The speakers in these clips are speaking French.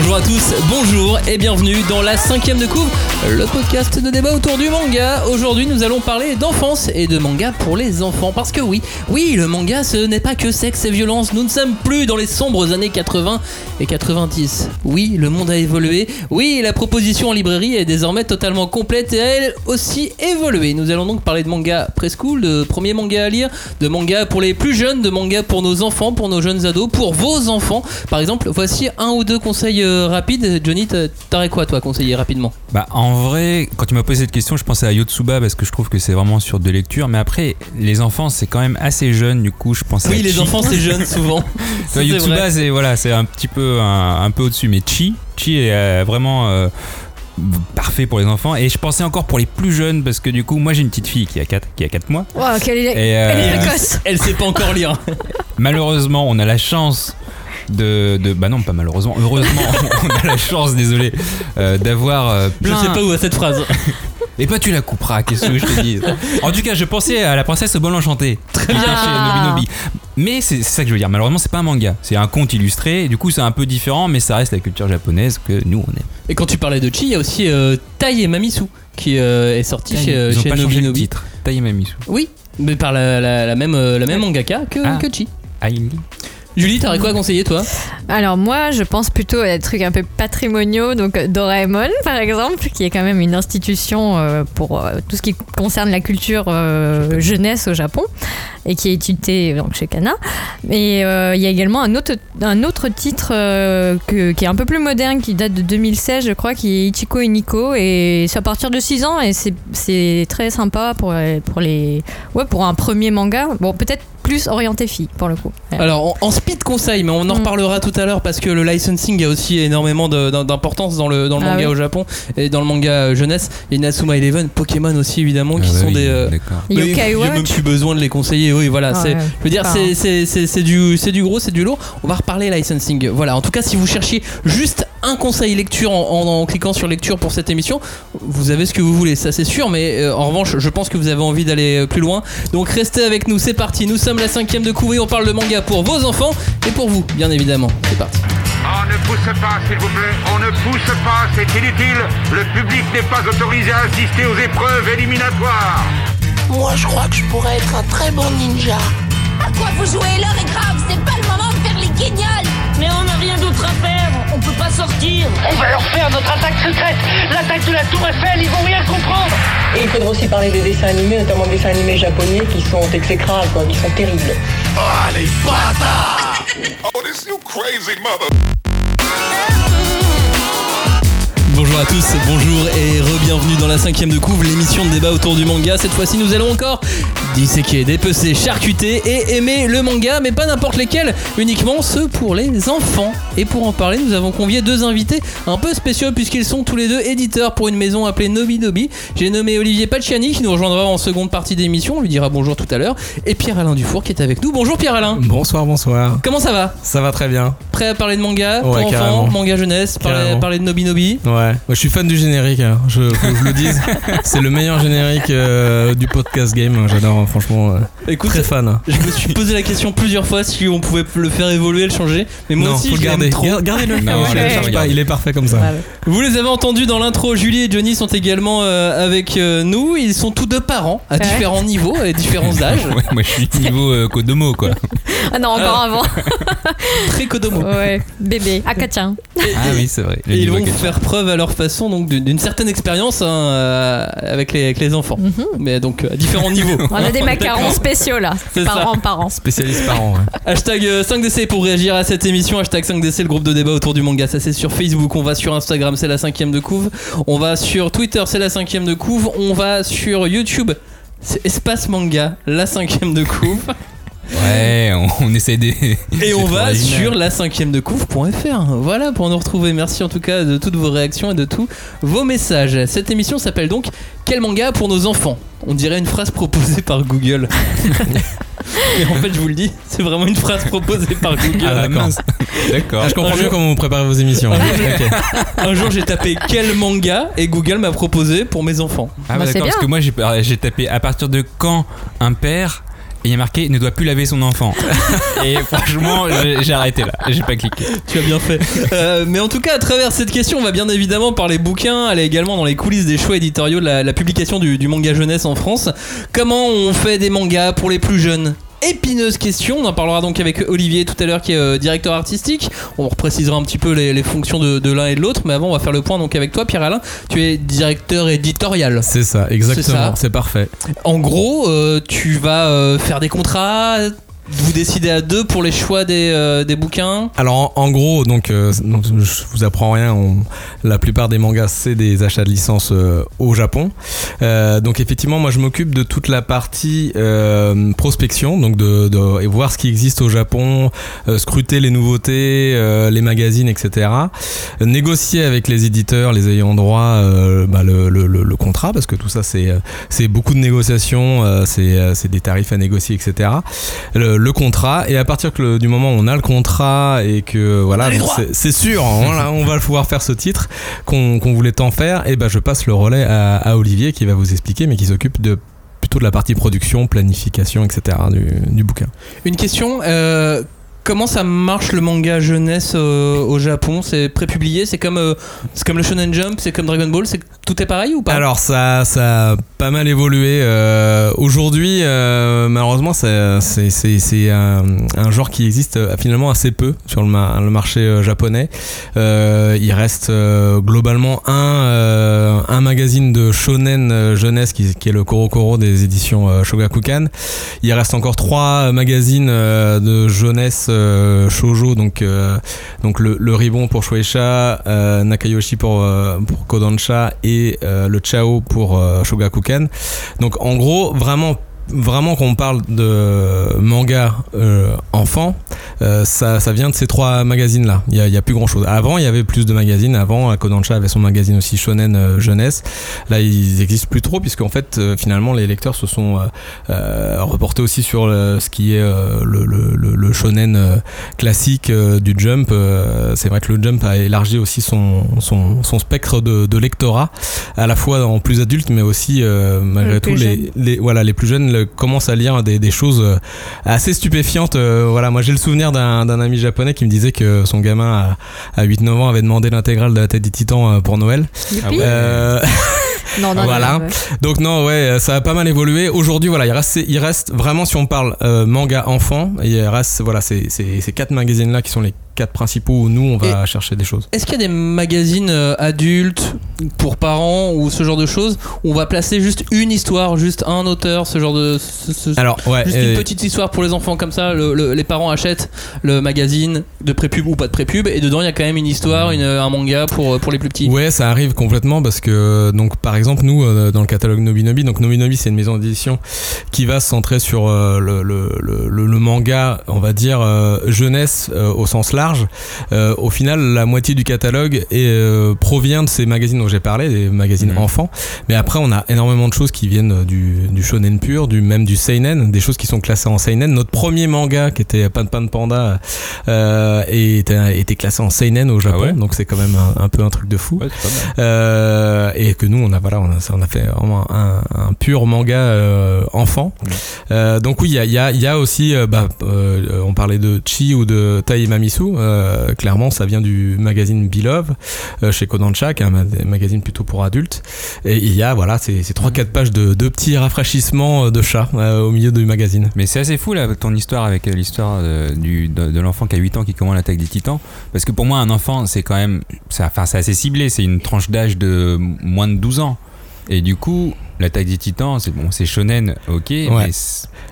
Bonjour à tous, bonjour et bienvenue dans la cinquième de couvre, le podcast de débat autour du manga. Aujourd'hui, nous allons parler d'enfance et de manga pour les enfants. Parce que oui, oui, le manga, ce n'est pas que sexe et violence. Nous ne sommes plus dans les sombres années 80 et 90. Oui, le monde a évolué. Oui, la proposition en librairie est désormais totalement complète et elle aussi évolué. Nous allons donc parler de manga preschool, de premier manga à lire, de manga pour les plus jeunes, de manga pour nos enfants, pour nos jeunes ados, pour vos enfants. Par exemple, voici un ou deux conseils euh, rapides. Johnny, t'a- t'aurais quoi toi conseiller rapidement Bah en vrai, quand tu m'as posé cette question, je pensais à Yotsuba parce que je trouve que c'est vraiment sur de lecture. Mais après, les enfants, c'est quand même assez jeune. Du coup, je pensais. Oui, à les Chi. enfants c'est jeune souvent. Ça, Yotsuba, c'est voilà, c'est un petit peu un, un peu au-dessus. Mais Chi, Chi est euh, vraiment euh, parfait pour les enfants. Et je pensais encore pour les plus jeunes parce que du coup, moi j'ai une petite fille qui a 4 qui a quatre mois. Wow, quelle est, Et euh, elle est précoce. Elle sait pas encore lire. malheureusement, on a la chance de, de bah non pas malheureusement heureusement on a la chance désolé euh, d'avoir euh, Je sais pas où va cette phrase. Et pas tu la couperas, qu'est-ce que je te dis? En tout cas, je pensais à la princesse au bol enchanté. Très bien. Chez Nobi Nobi. Mais c'est ça que je veux dire. Malheureusement, c'est pas un manga. C'est un conte illustré. Et du coup, c'est un peu différent, mais ça reste la culture japonaise que nous, on aime. Et quand tu parlais de Chi, il y a aussi euh, Tai et Mamisu qui euh, est sorti chez, Ils ont chez pas Nobi changé le titre. Tai Mamisu. Oui, mais par la, la- la même, la même mangaka que, Ah. que Chi. Aili. Julie, t'aurais quoi à conseiller toi? Alors moi, je pense plutôt à des trucs un peu patrimoniaux, donc Doraemon par exemple, qui est quand même une institution euh, pour euh, tout ce qui concerne la culture euh, jeunesse au Japon et qui est étudiée donc chez Kana. Et il y a également un autre, un autre titre que- qui est un peu plus moderne, qui date de 2016, je crois, qui est Ichiko et Nico, et c'est à partir de 6 ans et c'est- très sympa pour, pour les, ouais, pour un premier manga. Bon, peut-être plus orienté fille pour le coup. Alors, speed conseil, mais on en Mm. reparlera tout à l'heure parce que le licensing a aussi énormément d'importance dans le, dans le Ah manga oui. au Japon et dans le manga euh, jeunesse. Il y a Inazuma Eleven, Pokémon aussi évidemment, qui Ah bah sont oui, des. euh, D'accord. mais Yokai Il n'y a même plus besoin de les conseiller. Oui, voilà. Ah c'est, ouais. je veux dire, c'est, c'est, c'est, c'est du, c'est du gros, c'est du lourd. On va reparler licensing. Voilà. En tout cas, si vous cherchiez juste un conseil lecture en, en- en cliquant sur lecture pour cette émission, vous avez ce que vous voulez, ça c'est sûr. Mais euh, en revanche, je pense que vous avez envie d'aller euh, plus loin. Donc restez avec nous. C'est parti. Nous sommes la cinquième de couvée. On parle de manga pour vos enfants et pour vous, bien évidemment. C'est parti. On ne pousse pas, s'il vous plaît. On ne pousse pas, c'est inutile. Le public n'est pas autorisé à assister aux épreuves éliminatoires. Moi, je crois que je pourrais être un très bon ninja. À quoi vous jouez L'heure est grave, c'est pas le moment de faire les guignols Mais on n'a rien d'autre à faire, on peut pas sortir. On va leur faire notre attaque secrète L'attaque de la Tour Eiffel, ils vont rien comprendre Et il faudra aussi parler des dessins animés, notamment des dessins animés japonais qui sont exécrables, quoi, qui sont terribles. Ah, les bâtards Oh, this you crazy mother. Bonjour à tous, bonjour et re-bienvenue dans la cinquième de couvre, l'émission de débat autour du manga. Cette fois-ci, nous allons encore disséquer, dépecer, charcuter et aimer le manga, mais pas n'importe lesquels, uniquement ceux pour les enfants. Et pour en parler, nous avons convié deux invités un peu spéciaux puisqu'ils sont tous les deux éditeurs pour une maison appelée Nobi Nobi. J'ai nommé Olivier Pacciani qui nous rejoindra en seconde partie d'émission, on lui dira bonjour tout à l'heure, et Pierre-Alain Dufour qui est avec nous. Bonjour Pierre-Alain. Bonsoir, bonsoir. Comment ça va? Ça va très bien. Prêt à parler de manga pour Ouais, enfants, carrément. manga jeunesse, parler, parler de Nobi Nobi? Ouais. Moi, je suis fan du générique. hein. Je, faut que je le dise. C'est le meilleur générique euh, du podcast game. J'adore, hein, franchement. euh, Écoute, très fan. Je me suis posé la question plusieurs fois si on pouvait le faire évoluer, le changer. Mais moi non, aussi, faut je le l'aime garder. trop. Gar- Gardez-le. Non, je je le l'aime cherche pas, pas. regarde. Il est parfait comme ça. Vous les avez entendus dans l'intro. Julie et Johnny sont également euh, avec euh, nous. Ils sont tous deux parents à Ouais. différents niveaux et différents âges. Ouais, moi, je suis niveau euh, Kodomo, quoi. Ah non, encore avant. Très Kodomo. Ouais, bébé. Akatien. Ah oui, c'est vrai. Le Et ils niveau vont faire preuve à leur façon donc d'une certaine expérience hein, euh, avec, les, avec les enfants. Mhm. Mais donc à différents niveaux. On a des macarons spéciaux là. Parents, parents. Spécialiste parent. ouais. Hashtag euh, 5DC pour réagir à cette émission. Hashtag 5DC, le groupe de débat autour du manga. Ça, c'est sur Facebook. On va sur Instagram, c'est la cinquième de couve. On va sur Twitter, c'est la cinquième de couve. On va sur YouTube. C'est Espace Manga, la cinquième de couve. Ouais, on, on essaie des. Et on va sur la cinquième de couve.fr. Voilà pour nous retrouver. Merci en tout cas de toutes vos réactions et de tous vos messages. Cette émission s'appelle donc Quel manga pour nos enfants? On dirait une phrase proposée par Google. Et en fait, je vous le dis, c'est vraiment une phrase proposée par Google. Ah, d'accord. mince. D'accord. Ah, je comprends Un mieux jour- comment vous préparez vos émissions. Un jour, j'ai tapé quel manga et Google m'a proposé pour mes enfants. Ah, Bah, bah, c'est d'accord, parce que moi j'ai j'ai tapé à partir de quand un père et il y a marqué ne doit plus laver son enfant. et franchement, j'ai arrêté là, j'ai pas cliqué. Tu as bien fait. Euh, mais en tout cas, à travers cette question, on va bien évidemment parler bouquins, aller également dans les coulisses des choix éditoriaux de la, la publication du, du manga jeunesse en France. Comment on fait des mangas pour les plus jeunes? Épineuse question, on en parlera donc avec Olivier tout à l'heure qui est euh, directeur artistique. On reprécisera un petit peu les, les fonctions de, de l'un et de l'autre, mais avant on va faire le point donc avec toi Pierre-Alain. Tu es directeur éditorial. C'est ça, C'est ça. exactement. C'est parfait. En gros, euh, tu vas euh, faire des contrats, vous décidez à deux pour les choix des, euh, des bouquins. Alors en, gros, donc, euh, je vous apprends rien, on- la plupart des mangas c'est des achats de licence euh, au Japon. Euh, donc effectivement, moi je m'occupe de toute la partie euh, prospection, donc de, de- et voir ce qui existe au Japon, euh, scruter les nouveautés, les magazines, etc. Négocier avec les éditeurs, les ayants droit, bah, le, le- le- contrat, parce que tout ça c'est beaucoup de négociations, c'est c'est des tarifs à négocier, etc. le contrat. Et à partir que le- du moment où on a le contrat et que voilà c'est- sûr hein, on va pouvoir faire ce titre qu'on voulait tant faire. Et ben je passe le relais à, à Olivier qui va vous expliquer mais qui s'occupe de plutôt de la partie production planification etc du, du bouquin. Une question. euh, Comment ça marche le manga jeunesse euh, au Japon? C'est prépublié C'est comme, euh, c'est comme le Shonen Jump C'est comme Dragon Ball Tout est pareil ou pas? Alors ça, ça a pas mal évolué. Euh, Aujourd'hui, malheureusement, c'est un, un genre qui existe finalement assez peu sur le, ma- le marché japonais. Il reste globalement un, un magazine de shonen jeunesse qui, est le Korokoro des éditions Shogakukan. Il reste encore trois magazines de jeunesse euh, shoujo, donc, euh, donc le, Ribbon pour Shueisha, euh, Nakayoshi pour, euh, pour Kodansha et le Chao pour Shogakukan. Donc en gros, vraiment vraiment qu'on parle de manga euh, enfant, euh, ça, ça vient de ces trois magazines là. Il y a, a plus grand chose. Avant, il y avait plus de magazines. Avant, Kodansha avait son magazine aussi shonen euh, jeunesse. Là, ils existent plus trop puisqu'en fait, euh, finalement, les lecteurs se sont euh, euh, reportés aussi sur le- ce qui est euh, le, le, le- shonen euh, classique euh, du Jump. Euh, c'est vrai que le Jump a élargi aussi son, son, son spectre de, de lectorat, à la fois en plus adulte, mais aussi euh, malgré tout les voilà les plus jeunes le- commencent à lire des, des choses euh, assez stupéfiantes. Euh, voilà, moi j'ai le souvenir d'un d'un ami japonais qui me disait que son gamin à, à 8-9 ans avait demandé l'intégrale de la tête des titans euh, pour Noël. Youpi. Euh, Non, non, voilà. non, ouais. donc non, ouais, ça a pas mal évolué. Aujourd'hui, voilà, il reste, il reste vraiment, si on parle euh, manga enfant, il reste, voilà, ces, ces, ces quatre magazines là qui sont les quatre principaux où nous on va chercher des choses. Est-ce qu'il y a des magazines euh, adultes pour parents ou ce genre de choses où on va placer juste une histoire, juste un auteur, ce genre de. ce- ce- Alors, ouais, juste euh, une petite histoire pour les enfants comme ça. le- le- les parents achètent le magazine de prépub ou pas de prépub et dedans il y a quand même une histoire, une- un manga pour, pour les plus petits. Ouais, ça arrive complètement parce que donc par exemple nous euh, dans le catalogue Nobinobi, donc Nobinobi c'est une maison d'édition qui va se centrer sur euh, le, le, manga, on va dire euh, jeunesse euh, au sens large. Euh, au final, la moitié du catalogue est, euh, provient de ces magazines dont j'ai parlé, des magazines enfants. Mais après, on a énormément de choses qui viennent euh, du, du shonen pur, du même du seinen, des choses qui sont classées en seinen. Notre premier manga qui était Pan Pan Panda euh, était, était classé en seinen au Japon, donc c'est quand même un, un peu un truc de fou. Et que nous, on a voilà, on a, on a fait vraiment un, un pur manga enfant. Donc oui, il y a, y, a, il y a aussi, bah, on parlait de Chi ou de Tai Mamisu. Euh, clairement, ça vient du magazine Beloved euh, chez Kodansha, qui est un ma- magazine plutôt pour adultes. Et il y a voilà, ces, ces 3-4 pages de, petits rafraîchissements de chats euh, au milieu du magazine. Mais c'est assez fou là, ton histoire avec euh, l'histoire de, de, l'enfant qui a 8 ans qui commande l'attaque des titans. Parce que pour moi, un enfant, c'est quand même. Enfin, c'est assez ciblé, c'est une tranche d'âge de moins de 12 ans. Et du coup, l'attaque des titans, c'est bon, c'est shonen, ok. mais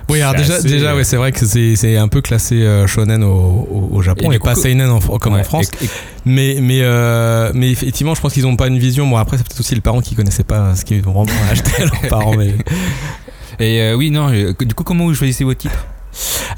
Oui, alors déjà, assez- déjà ouais, c'est vrai que c'est c'est un peu classé euh, shonen au, au, Japon Et pas coup- seinen en, comme en France. et- et- Mais mais euh, mais effectivement, je pense qu'ils ont pas une vision. Bon après, c'est peut-être aussi les parents qui connaissaient pas ce qu'ils vont vraiment acheter à leurs parents. Mais Et euh, oui, non, du coup, comment vous choisissez vos titres?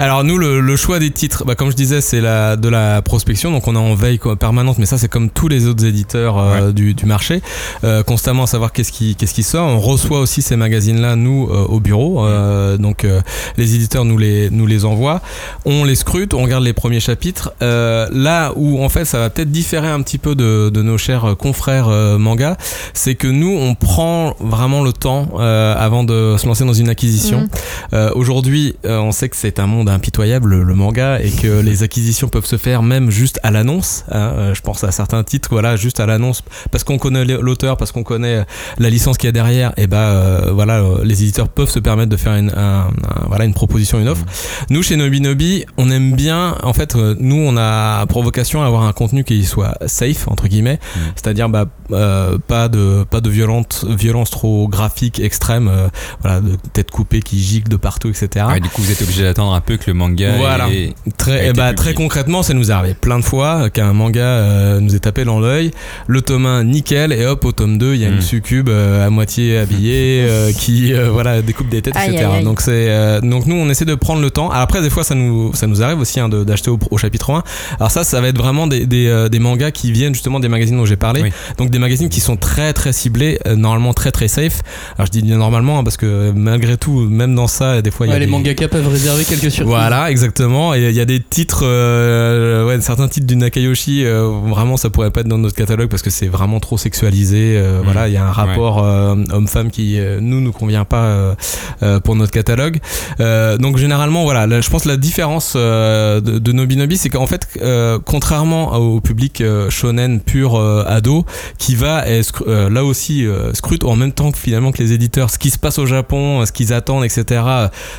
Alors nous, le, le choix des titres, bah, comme je disais, c'est la, de la prospection, donc on est en veille permanente, mais ça c'est comme tous les autres éditeurs euh, du, du marché, euh, constamment à savoir qu'est-ce qui, qu'est-ce qui sort. On reçoit aussi ces magazines-là, nous, euh, au bureau, euh, donc euh, les éditeurs nous les, nous les envoient, on les scrute, on regarde les premiers chapitres. Euh, là où en fait ça va peut-être différer un petit peu de, de nos chers confrères manga, c'est que nous on prend vraiment le temps euh, avant de se lancer dans une acquisition. Euh, Aujourd'hui, euh, on sait que c'est un monde impitoyable, le, manga, et que les acquisitions peuvent se faire même juste à l'annonce. hein. Euh, je pense à certains titres, voilà, juste à l'annonce, parce qu'on connaît l'auteur, parce qu'on connaît la licence qu'il y a derrière. Et bah euh, voilà, euh, les éditeurs peuvent se permettre de faire une, un- un- voilà, une proposition, une offre. Nous, chez Nobinobi, on aime bien. En fait, euh, nous, on a pour vocation à avoir un contenu qui soit safe entre guillemets, c'est-à-dire bah, euh, pas de pas de violente violence trop graphique extrême, euh, voilà, de tête coupée qui gicle de partout, etc. Ouais, du coup, vous êtes obligé d'attendre un peu que le manga Voilà. ait- Très, eh été bah, très concrètement, ça nous est arrivé plein de fois qu'un manga euh, nous est tapé dans l'œil. Le tome 1, nickel, et hop, au tome 2, il y a Mm. une succube euh, à moitié habillée euh, qui euh, voilà, découpe des têtes, Aïe, etc. aïe, aïe. Donc, c'est, euh, donc nous, on essaie de prendre le temps. Après, des fois, ça nous, ça nous arrive aussi hein, de- d'acheter au, au chapitre 1. Alors, ça, ça va être vraiment des, des, euh, des mangas qui viennent justement des magazines dont j'ai parlé. Oui. Donc, des magazines qui sont très, très ciblés, euh, normalement très, très safe. Alors, je dis normalement hein, parce que malgré tout, même dans ça, des fois, il y a les des- mangaka peuvent réserver quelques voilà, exactement. Et il y a des titres, euh, ouais, certains titres du Nakayoshi, euh, vraiment, ça pourrait pas être dans notre catalogue parce que c'est vraiment trop sexualisé. euh, Mhm. Voilà, il y a un rapport euh, homme-femme qui euh, nous nous convient pas euh, euh, pour notre catalogue. Euh, donc généralement, voilà, là, je pense la différence euh, de, de Nobinobi, c'est qu'en fait, euh, contrairement au public euh, shonen pur euh, ado, qui va et euh, là aussi euh, scrute en même temps que finalement que les éditeurs, ce qui se passe au Japon, ce qu'ils attendent, etc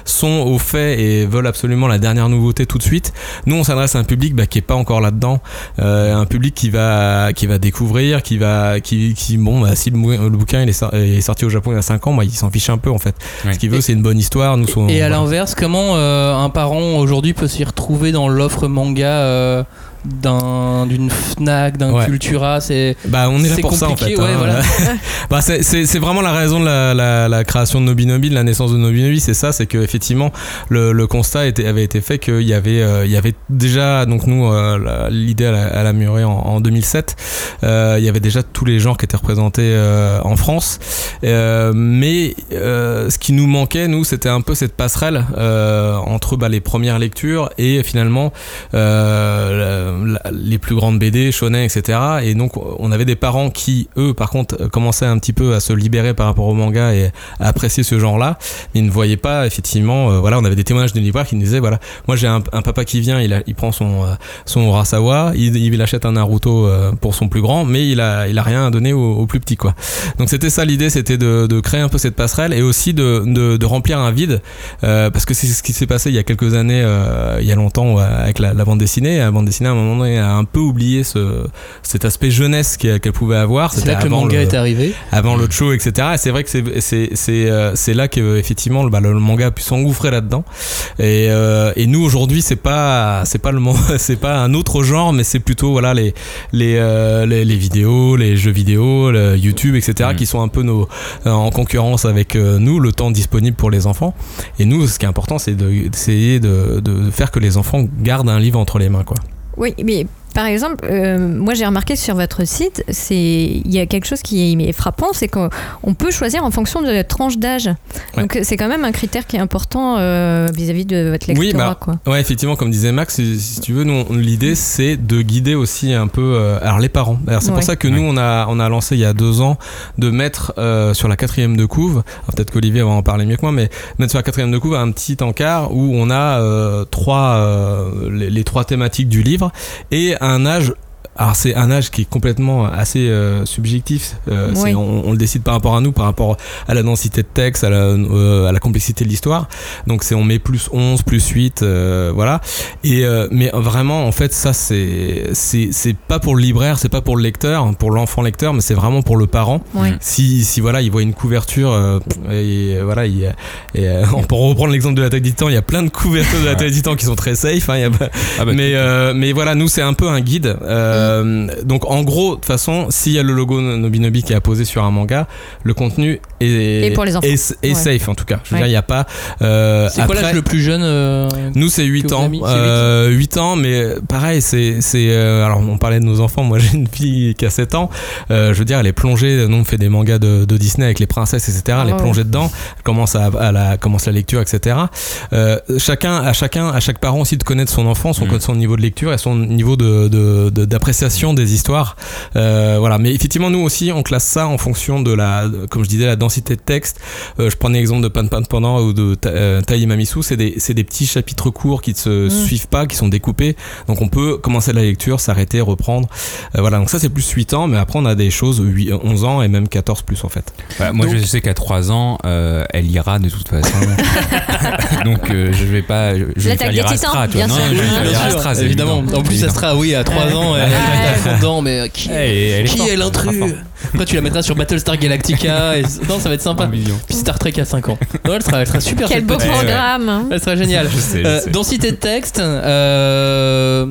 sont au fait et veulent absolument la dernière nouveauté tout de suite. Nous, on s'adresse à un public bah, qui est pas encore là-dedans, euh, un public qui va qui va découvrir, qui va qui, qui bon, bah, si le, bou- le bouquin il est, sor- est sorti au Japon il y a 5 ans, bah, il s'en fiche un peu en fait. Ouais. Ce qu'il veut, c'est une bonne histoire. Nous, sont- Et à voilà. l'inverse, comment euh, un parent aujourd'hui peut s'y retrouver dans l'offre manga d'un d'une Fnac, d'un Ouais. Cultura C'est Bah, on est là pour ça en fait. ouais, voilà. bah, c'est- c'est c'est vraiment la raison de la, la, la création de Nobinobi, de la naissance de Nobinobi, c'est ça, c'est que effectivement le, le constat était, avait été fait qu'il y avait euh, il y avait déjà donc nous euh, la- l'idée elle, a- elle a mûri en, en 2007. Euh, il y avait déjà tous les genres qui étaient représentés en France, mais ce qui nous manquait nous c'était un peu cette passerelle entre bah, les premières lectures et finalement la- les plus grandes BD, shonen, etc. Et donc on avait des parents qui, eux, par contre, commençaient un petit peu à se libérer par rapport au manga et à apprécier ce genre-là, ils ne voyaient pas effectivement. euh, voilà, on avait des témoignages de libraires qui nous disaient voilà, moi j'ai un, papa qui vient, il, prend son euh, son Urasawa, il, il achète un Naruto euh, pour son plus grand, mais il a il a rien à donner au, plus petit quoi. Donc c'était ça l'idée, c'était de, de créer un peu cette passerelle et aussi de, de, remplir un vide parce que c'est ce qui s'est passé il y a quelques années, il y a longtemps avec la, la bande dessinée. La bande dessinée moment donné a un peu oublié ce, cet aspect jeunesse qu'elle pouvait avoir. c'est là que le manga est arrivé. avant l'autre show, etc. Et c'est vrai que c'est euh, là que effectivement le, bah, le manga a pu s'engouffrer là-dedans. Et, euh, et nous aujourd'hui c'est pas c'est pas le man- c'est pas un autre genre, mais c'est plutôt voilà les les, euh, les les vidéos, les jeux vidéo, le YouTube, etc. Mm. qui sont un peu nos en concurrence avec euh, nous, le temps disponible pour les enfants. Et nous, ce qui est important, c'est de- d'essayer de, de faire que les enfants gardent un livre entre les mains, quoi. 问你 par exemple, euh, moi j'ai remarqué sur votre site, c'est il y a quelque chose qui est frappant, c'est qu'on on peut choisir en fonction de la tranche d'âge. Ouais. Donc c'est quand même un critère qui est important euh, vis-à-vis de votre lectorat. Oui, bah, quoi. Ouais, effectivement, comme disait Max, si, si tu veux, l'idée c'est de guider aussi un peu, euh, alors les parents. Alors, c'est Ouais. pour ça que nous, on a, on a lancé il y a deux ans de mettre euh, sur la quatrième de couve, peut-être qu'Olivier va en parler mieux que moi, mais mettre sur la quatrième de couve un petit encart où on a euh, trois, euh, les, les trois thématiques du livre et un âge. Alors c'est un âge qui est complètement assez euh, subjectif. Euh, Oui. on, on le décide par rapport à nous, par rapport à la densité de texte, à la, euh, à la complexité de l'histoire. Donc c'est on met plus 11, plus 8, euh, voilà. Et euh, mais vraiment en fait ça c'est c'est c'est pas pour le libraire, c'est pas pour le lecteur, pour l'enfant lecteur, mais c'est vraiment pour le parent. Ouais. Si si voilà il voit une couverture euh, et euh, voilà il, et euh, on peut reprendre l'exemple de l'attaque des titans, il y a plein de couvertures de l'attaque des titans qui sont très safe. Hein, il y a pas- Ah bah, mais euh, mais voilà nous c'est un peu un guide. Euh, Euh, donc en gros, de toute façon, s'il y a le logo Nobinobi qui est apposé sur un manga, le contenu est, Et pour les enfants. est, est Ouais. safe en tout cas. Je veux Ouais. dire, il n'y a pas. euh, C'est quoi l'âge le plus jeune euh, Nous, c'est 8 que vous ans. avez mis? C'est Euh, 8 ans, mais pareil, c'est. c'est, euh, alors, on parlait de nos enfants. Moi, j'ai une fille qui a 7 ans. Euh, je veux dire, elle est plongée. Nous, on fait des mangas de, de Disney avec les princesses, etc. Elle est Ah ouais. plongée dedans. Elle commence, à, à la, commence la lecture, etc. Euh, chacun, à chacun, à chaque parent aussi de connaître son enfant, son, Mhm. son niveau de lecture et son niveau de, de- de- des histoires. Euh, voilà. Mais effectivement, nous aussi, on classe ça en fonction de la, comme je disais, la densité de texte. Euh, je prenais l'exemple de Pan Pan Pendant ou de euh, Tai Mamisu. C'est des, c'est des petits chapitres courts qui ne se Mm. suivent pas, qui sont découpés. Donc on peut commencer la lecture, s'arrêter, reprendre. Euh, voilà. Donc ça, c'est plus 8 ans. Mais après, on a des choses 8, 11 ans et même 14 plus en fait. Bah, moi, Donc- je sais qu'à 3 ans, euh, elle ira de toute façon. Donc, euh, je vais pas. Je vais L'attaque faire titans, Astra, bien Non, sûr. je vais faire Astra, évidemment. évident. En plus, Évident. Astra, oui, à 3 ans, elle, elle est dedans, mais qui, Eh, elle est qui est l'intrus. Après, tu la mettras sur Battlestar Galactica. Et... Non, ça va être sympa. Puis Star Trek à 5 ans. Non, elle, sera, elle sera super Quel beau petite. ouais. programme. hein. Elle sera géniale. Je sais, je Euh, sais. densité de texte, euh,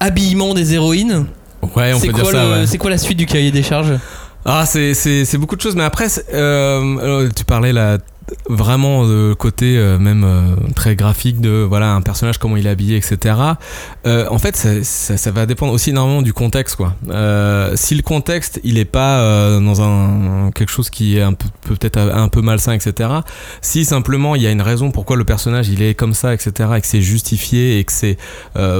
habillement des héroïnes. Ouais, on C'est peut quoi, dire ça. ouais. c'est quoi la suite du cahier des charges? Ah, c'est, beaucoup de choses, mais après, euh, euh, tu parlais là vraiment de côté euh, même euh, très graphique de voilà un personnage comment il est habillé etc Euh, en fait ça, ça, ça va dépendre aussi énormément du contexte quoi. Si le contexte il est pas dans un quelque chose qui est un peu peut-être un peu malsain etc si simplement il y a une raison pourquoi le personnage il est comme ça etc et que c'est justifié et que c'est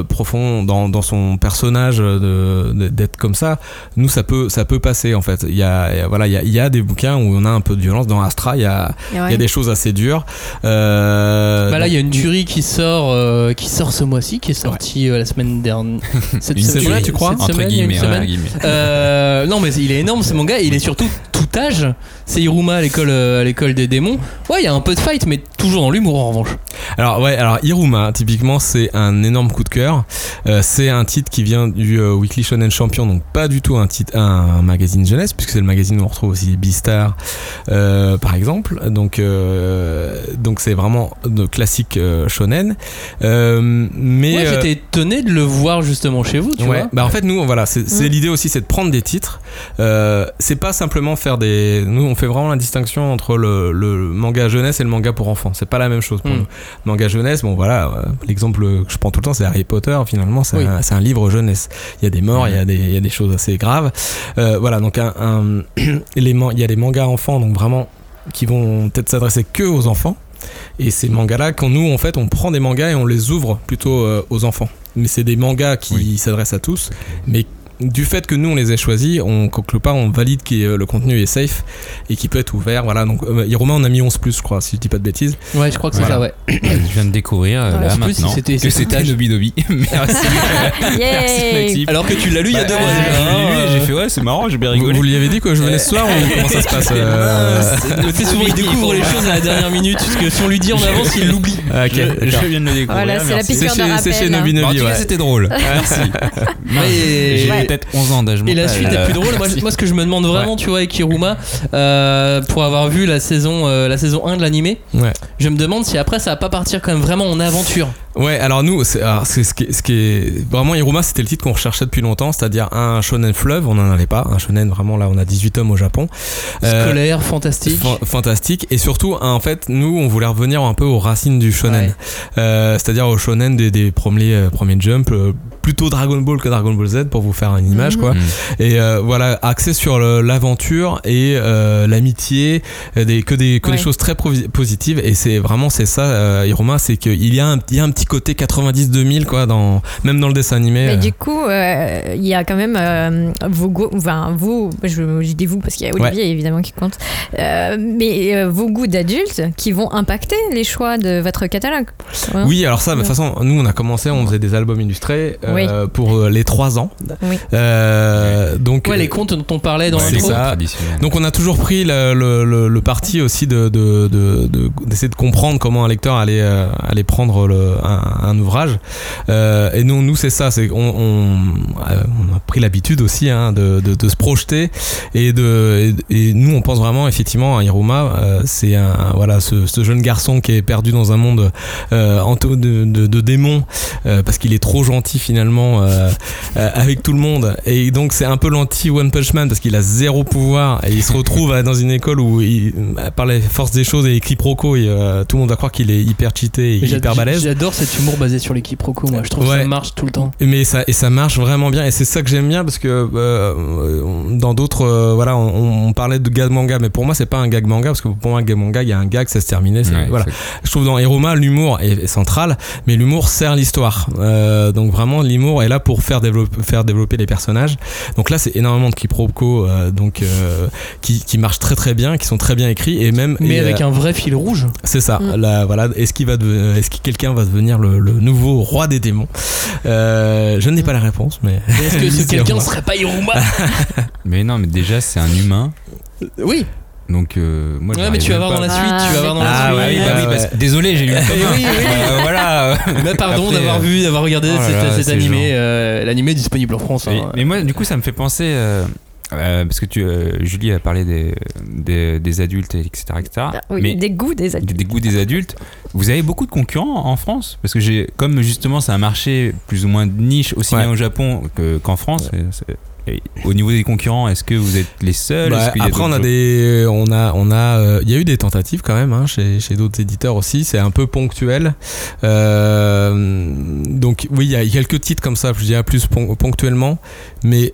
profond dans, dans son personnage d'être comme ça nous ça peut ça peut passer en fait. Il y a voilà il y a, il y a des bouquins où on a un peu de violence. Dans Astra il y a il y a. des choses assez dures Euh, Bah là, il y a une tuerie qui sort, euh, qui sort ce mois-ci, qui est sortie euh, la semaine dernière. Cette Une semaine, tu crois Entre semaine, une guillemets, ouais, semaine. guillemets. Non mais il est énorme ce manga et il est surtout tout âge. C'est Iruma à l'école euh, à l'école des démons. Ouais, il y a un peu de fight mais toujours dans l'humour en revanche. Alors ouais, alors Iruma, typiquement, c'est un énorme coup de cœur. Euh, c'est un titre qui vient du euh, Weekly Shonen Champion, donc pas du tout un titre, un, magazine jeunesse, puisque c'est le magazine où on retrouve aussi Beastar, euh, par exemple. Donc donc c'est vraiment de classique shonen. Mais euh, j'étais étonné de le voir justement chez vous, tu ouais, vois. bah en fait nous voilà, c'est c'est Mm. l'idée aussi, c'est de prendre des titres. Euh, c'est pas simplement faire des. Nous on fait vraiment la distinction entre le, le manga jeunesse et le manga pour enfants. C'est pas la même chose pour Mm. nous. Manga jeunesse, bon voilà, euh, l'exemple que je prends tout le temps, c'est Harry Potter. Finalement, c'est Oui. un, livre jeunesse. Il y a des morts, il y a des, il y a des choses assez graves. Euh, voilà, donc un, un- les il y a des mangas enfants, donc vraiment qui vont peut-être s'adresser que aux enfants. Et ces mangas-là, quand nous, en fait, on prend des mangas et on les ouvre plutôt euh, aux enfants. Mais c'est des mangas qui Oui. s'adressent à tous, mais du fait que nous on les ait choisis, on quelque part on valide que euh, le contenu est safe et qu'il peut être ouvert. Voilà, donc euh, Iroma on a mis 11 plus, je crois, si je dis pas de bêtises. Ouais, je crois que c'est Voilà. ça, ouais. Je viens de découvrir euh, Ah, là si maintenant c'était- que c'était. Nobi Nobi. Merci. Merci. Alors que tu l'as lu il y a Bah, deux mois déjà. je l'ai lu et hein, J'ai fait ouais, c'est marrant, j'ai bien rigolé. vous lui avez dit que je venais ce soir ou comment ça se passe euh, euh, Tu souvent il découvre les choses à la dernière minute, parce que si on lui dit en avance, il l'oublie. ah, ok, Je, viens de le découvrir. Voilà, c'est la C'est de chez, c'est chez rappel. Nobi Bon, en Nobi, tout cas, ouais. c'était drôle. Merci. Mais-. Peut-être 11 ans d'âge Et la suite est euh, plus drôle. Moi, moi, ce que je me demande vraiment, tu vois, avec Iruma, euh, pour avoir vu la saison, euh, la saison 1 de l'animé, Ouais. je me demande si après ça va pas partir quand même vraiment en aventure. Ouais, alors nous, c'est alors, c'est ce, qui est, ce qui est vraiment Iruma, c'était le titre qu'on recherchait depuis longtemps, c'est-à-dire un shonen fleuve, on n'en avait pas, un shonen vraiment là, on a 18 tomes au Japon. Euh, Scolaire, fantastique. Fan- fantastique et surtout en fait nous on voulait revenir un peu aux racines du shonen Ouais. Euh, c'est-à-dire au shonen des, des premiers, euh, premiers jump euh, plutôt Dragon Ball que Dragon Ball Z pour vous faire une image Mhm. quoi Mhm. et euh, voilà axé sur le- l'aventure et euh, l'amitié des, que des, que des Ouais. choses très provi- positives et c'est vraiment c'est ça euh, Hiroma c'est qu'il y, a un- il y a un petit côté 90-2000 quoi dans, même dans le dessin animé Mais euh. du coup, euh, il y a quand même euh, vos goûts, enfin vous, je, je dis vous parce qu'il y a Olivier évidemment qui compte, Euh, mais euh, vos goûts d'adultes qui vont impacter les choix de votre catalogue. Ouais. Oui, alors ça, de toute façon, nous on a commencé, on faisait des albums illustrés euh, Oui. pour les 3 ans. Oui. Euh, donc Ouais, les contes dont on parlait dans c'est l'intro. ça. traditionnel. Donc on a toujours pris le, le- le- le parti aussi de, de- de- de- d'essayer de comprendre comment un lecteur allait, euh, allait prendre le- un, un ouvrage. Euh, et nous, nous c'est ça, c'est on, on, euh, on a pris l'habitude aussi hein, de, de- de se projeter et de et, et nous on pense vraiment effectivement à Hiruma, euh, c'est un voilà ce, ce jeune garçon qui est perdu dans un monde de, de- démons parce qu'il est trop gentil finalement avec tout le monde et donc c'est un peu l'anti One Punch Man parce qu'il a zéro pouvoir et il se retrouve dans une école où il, par la force des choses et les quiproquos et, tout le monde va croire qu'il est hyper cheaté et hyper balèze J'adore cet humour basé sur les quiproquos, moi. Je trouve que ça marche tout le temps. mais ça et ça marche vraiment bien et c'est ça que j'aime bien parce que euh, dans d'autres euh, voilà on, on parlait de gag manga mais pour moi c'est pas un gag manga parce que pour moi un gag manga il y a un gag ça se terminait Ouais, voilà je trouve dans Hiroma l'humour est, est central mais l'humour sert l'histoire Euh, donc vraiment l'humour est là pour faire développer faire développer les personnages donc là c'est énormément de quiproquos euh, donc euh, qui, qui marchent très très bien qui sont très bien écrits et même Mais et, avec euh, un vrai fil rouge. c'est ça. Mm. Là, voilà. Est-ce qu'il va, de- est-ce que quelqu'un va devenir le, le nouveau roi des démons Euh, Je n'ai pas la réponse, mais. Mais Est-ce que ce quelqu'un serait pas Hiruma Mais non, mais déjà, c'est un humain. Oui. Donc, euh, moi, Ouais, mais tu vas même voir dans la suite. Tu vas voir dans Ah, ouais, suite. oui, bah oui, parce que- désolé, j'ai lu le Eh un. oui, oui. Euh, voilà. Mais pardon d'avoir vu, d'avoir regardé oh là cet, là, cet animé. euh, L'animé est disponible en France. Mais, hein. mais moi, du coup, ça me fait penser. Euh, euh, parce que tu, euh, Julie a parlé des, des, des adultes, et etc. etc. Ah oui, mais des goûts des adultes. des goûts des adultes. Vous avez beaucoup de concurrents en France? Parce que j'ai, comme justement, c'est un marché plus ou moins de niche, aussi Ouais. bien au Japon que- qu'en France. et c'est- et au niveau des concurrents, est-ce que vous êtes les seuls? Bah, y a après, on a des, on a, on a, euh, il y a eu des tentatives quand même hein, chez, chez d'autres éditeurs aussi. C'est un peu ponctuel. Euh, donc oui, il y a quelques titres comme ça. Je dirais plus pon- ponctuellement, mais euh,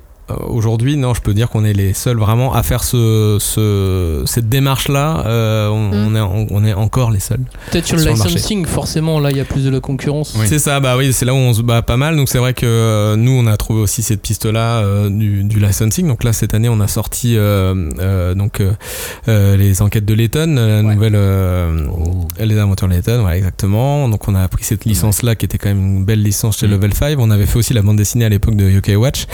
aujourd'hui, non, je peux dire qu'on est les seuls vraiment à faire ce, ce- cette démarche-là. Euh, on, Mm. on est, on, on est encore les seuls. Peut-être sur le marché. licensing, forcément, là, il y a plus de la concurrence. Oui. C'est ça, bah oui, c'est là où on se bat pas mal. Donc c'est vrai que euh, nous, on a trouvé aussi cette piste-là euh, du, du licensing. Donc là, cette année, on a sorti euh, euh, donc euh, euh, les enquêtes de Layton, la nouvelle euh, les aventures de Layton, voilà exactement. Donc on a pris cette licence-là qui était quand même une belle licence chez Mm. Level 5. On avait fait aussi la bande dessinée à l'époque de Yokai Watch.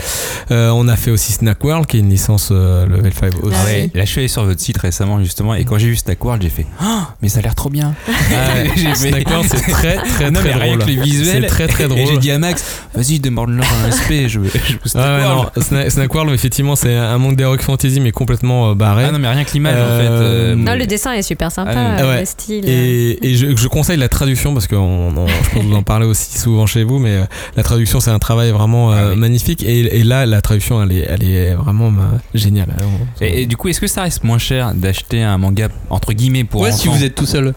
Euh, on a fait aussi Snack World, qui est une licence euh, Level 5 aussi. Ah Ouais, là je suis allé sur votre site récemment justement et quand j'ai vu Stack World j'ai fait Ah, mais ça a l'air trop bien J'ai fait- Snack World, c'est très très non très mais rien drôle. que les visuels C'est très très et drôle. j'ai dit à Max vas-y demande-leur un SP je veux, je veux Ah ouais, World. non, Snack, Snack World, effectivement, c'est un monde d'heroic fantasy, mais complètement euh, barré. ah non mais rien que l'image en fait Euh, euh, Non, le dessin est super sympa, Ah, ouais. le style. Et, et je, je conseille la traduction parce que on, on- je pense vous en parlez aussi souvent chez vous, mais la traduction c'est un travail vraiment euh, Ah oui. magnifique. Et, et là, la traduction elle est, elle est vraiment euh, géniale. On- et, et du coup est-ce que ça reste moins cher d'acheter un manga entre guillemets pour Ouais, si vous êtes tout seul.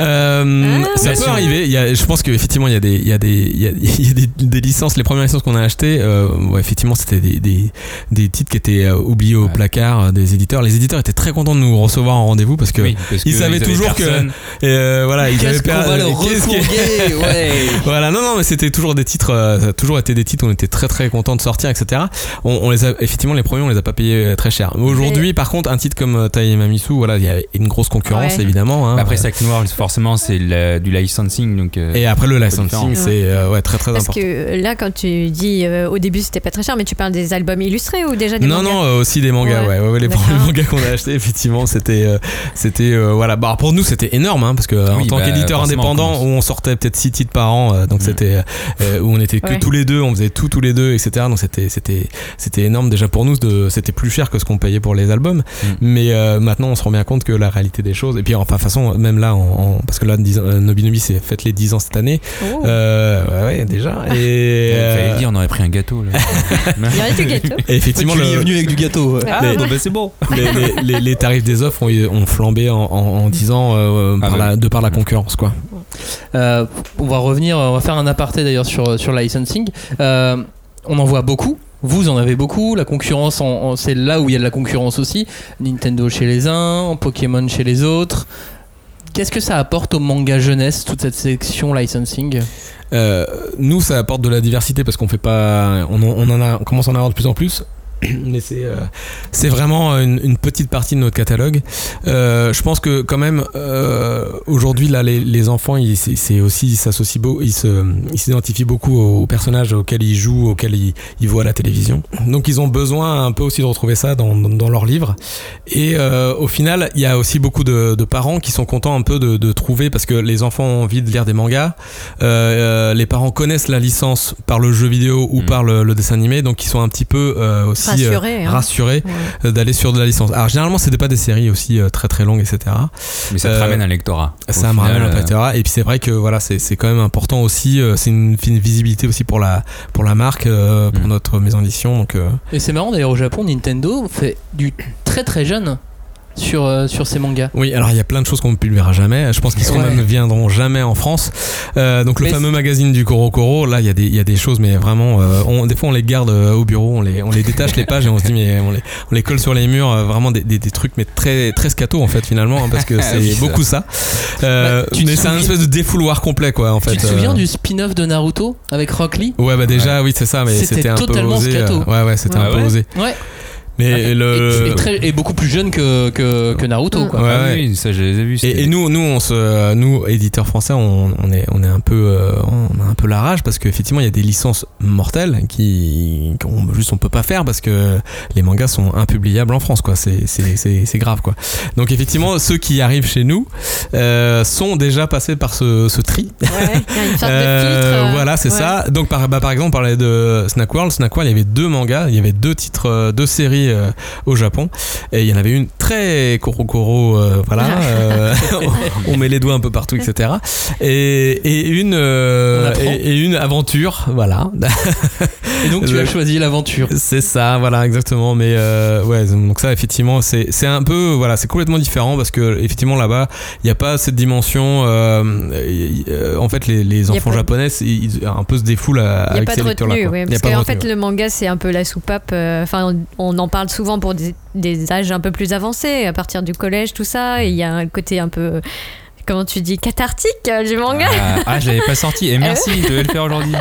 Euh, Ah, ça peut arriver. Il y a, je pense qu'effectivement, il y a des, il y a des, il y a, il y a des, des licences. Les premières licences qu'on a achetées, euh, ouais, effectivement, c'était des, des, des titres qui étaient euh, oubliés au Ouais. placard euh, des éditeurs. Les éditeurs étaient très contents de nous recevoir en rendez-vous parce que Oui, parce ils que savaient avaient toujours que- personne. et, euh, voilà, ils Qu'est-ce avaient qu'on pas- va leur qu'est-ce que- refourguer Ouais. Voilà, non, non, mais c'était toujours des titres, euh, ça a toujours été des titres où on était très très content de sortir, etc. On, on les a, effectivement, les premiers, on les a pas payés très cher. Aujourd'hui, par contre, un titre comme Tai et Mamisu, voilà, il y a une grosse concurrence, Ouais. évidemment. hein. Bah, après Noir forcément c'est du licensing donc euh, Et après, le licensing, c'est euh, ouais, très très Parce important. que là, quand tu dis euh, au début c'était pas très cher, mais tu parles des albums illustrés ou déjà des Non, mangas non, euh, aussi des mangas, ouais, Ouais. ouais, ouais, les premiers mangas qu'on a achetés, effectivement, c'était, euh, c'était, euh, voilà, bah pour nous c'était énorme, hein, parce que en Oui, tant bah, qu'éditeur indépendant, on où on sortait peut-être six titres par an, euh, donc Mm. c'était, euh, où on était que Ouais. tous les deux, on faisait tout tous les deux, etc. Donc c'était, c'était, c'était énorme déjà pour nous, c'était plus cher que ce qu'on payait pour les albums, Mm. mais euh, maintenant on se rend bien compte que la réalité des choses, et puis enfin, de toute façon, même là, en, en- parce que là, 10 ans- euh, Nobinobi s'est fait les 10 ans cette année, Oh. euh, ouais, ouais, déjà, et, Il euh, dire on aurait pris un gâteau là. Il y aurait du gâteau. et effectivement, le, es venu avec du gâteau. Ah, Les- ouais. bah c'est bon. les, les- les- les tarifs des offres ont, ont flambé en, en, en 10 ans euh, Ah par la- de par la concurrence quoi. Euh, on va revenir, on va faire un aparté d'ailleurs sur, sur le licensing. Euh, on en voit beaucoup. Vous en avez beaucoup. La concurrence, en- en- c'est là où il y a de la concurrence aussi. Nintendo chez les uns, Pokémon chez les autres. Qu'est-ce que ça apporte au manga jeunesse, toute cette section licensing Euh, nous ça apporte de la diversité parce qu'on fait pas on, en- on en a on commence à en avoir de plus en plus mais c'est euh, c'est vraiment une, une petite partie de notre catalogue. Euh, je pense que quand même euh, aujourd'hui là les, les enfants ils c'est aussi ils s'associent beau ils se ils s'identifient beaucoup aux personnages auxquels ils jouent auxquels ils, ils voient à la télévision. Donc ils ont besoin un peu aussi de retrouver ça dans, dans, dans leurs livres. Et euh, au final il y a aussi beaucoup de, de parents qui sont contents un peu de, de trouver parce que les enfants ont envie de lire des mangas. Euh, les parents connaissent la licence par le jeu vidéo ou Mm. par le, le dessin animé, donc ils sont un petit peu euh, aussi euh, Rassurés, hein. rassurés Ouais. euh, d'aller sur de la licence. Alors généralement, c'était pas des séries aussi euh, très très longues, etc. Mais ça te Euh, ramène un lectorat. Ça me ramène un etc. Et puis c'est vrai que voilà, c'est c'est quand même important aussi. euh, c'est une, une visibilité aussi pour la pour la marque, euh, pour Mm. notre maison d'édition. Donc euh, Et c'est marrant d'ailleurs au Japon, Nintendo fait du très très jeune sur, euh, sur ses mangas. oui, alors il y a plein de choses qu'on ne publiera jamais. Je pense qu'ils Ouais. même viendront jamais en France. Euh, donc le Mais fameux magazine du Koro Koro, là il y a des il y a des choses, mais vraiment, euh, on, des fois on les garde euh, au bureau, on les on les détache les pages et on se dit mais on les on les colle sur les murs, euh, vraiment des, des, des trucs mais très très scato en fait finalement hein, parce que c'est Oui, beaucoup ça. Euh, Bah, tu te mais c'est un souviens- espèce de défouloir complet quoi en fait. tu te souviens euh. du spin-off de Naruto avec Rock Lee? Ouais bah déjà oui c'est ça mais C'était un peu totalement osé. euh, scato. Ouais ouais c'était Ah un peu ouais osé. Ouais. Mais Et, le et très- et beaucoup plus jeune que, que, que Naruto quoi. Ouais, ah ouais. oui, ça je les ai vus. c'était- Et, et nous, nous, on se, nous, éditeurs français, on, on est, on est un peu, euh, on a un peu la rage parce qu'effectivement, il y a des licences mortelles qui, qu'on juste on peut pas faire parce que les mangas sont impubliables en France, quoi. C'est, c'est, c'est, c'est grave, quoi. Donc effectivement, ceux qui arrivent chez nous euh, sont déjà passés par ce, ce tri. Ouais, il y a une sorte Euh, de filtre. voilà, c'est ouais. ça. Donc, par, bah, par exemple, on parlait de Snack World. Snack World, il y avait deux mangas, il y avait deux titres, euh, deux séries euh, au Japon. Et il y en avait une très Korokoro, euh, voilà. euh, on met les doigts un peu partout, etc. Et, et une, euh, et, et une aventure, voilà. Et donc tu as choisi l'aventure. C'est ça, voilà, exactement. Mais ouais, donc ça, effectivement, c'est un peu, voilà, c'est complètement différent parce que effectivement là-bas, il n'y a pas cette dimension. en fait, les, enfants pas- japonais, ils, ils- un peu se défoulent à- Il n'y a avec pas ces de retenue, a parce qu'en fait ouais. le manga c'est un peu la soupape. Enfin, on, on en parle souvent pour des, des âges un peu plus avancés, à partir du collège, tout ça. Il y a un côté un peu, comment tu dis, cathartique euh, du manga. Ah, ah, je l'avais pas sorti. Et merci, je devais le faire aujourd'hui.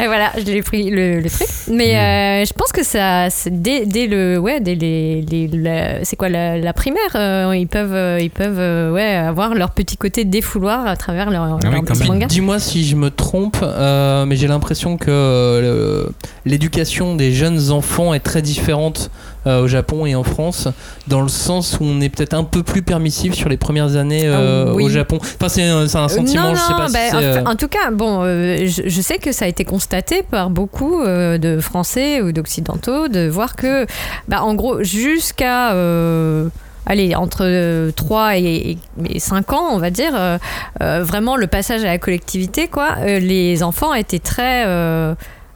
Et voilà, je l'ai pris le, le truc. Mais euh, je pense que ça, dès, dès le, ouais, dès les, les- la- c'est quoi la, la primaire, euh, ils peuvent, ils peuvent, euh, ouais, avoir leur petit côté défouloir à travers leur, même. manga. Dis-moi si je me trompe, euh, mais j'ai l'impression que l'éducation des jeunes enfants est très différente au Japon et en France, dans le sens où on est peut-être un peu plus permissif sur les premières années euh, Ah oui. au Japon. Enfin, c'est un, c'est un Euh, sentiment, non, je sais non, pas si bah, en, euh, en tout cas, bon, euh, je, je sais que ça a été constaté par beaucoup euh, de Français ou d'Occidentaux de voir que, bah, en gros, jusqu'à. euh, Allez, entre euh, 3 et, et 5 ans, on va dire, euh, euh, vraiment le passage à la collectivité, quoi, euh, les enfants étaient très.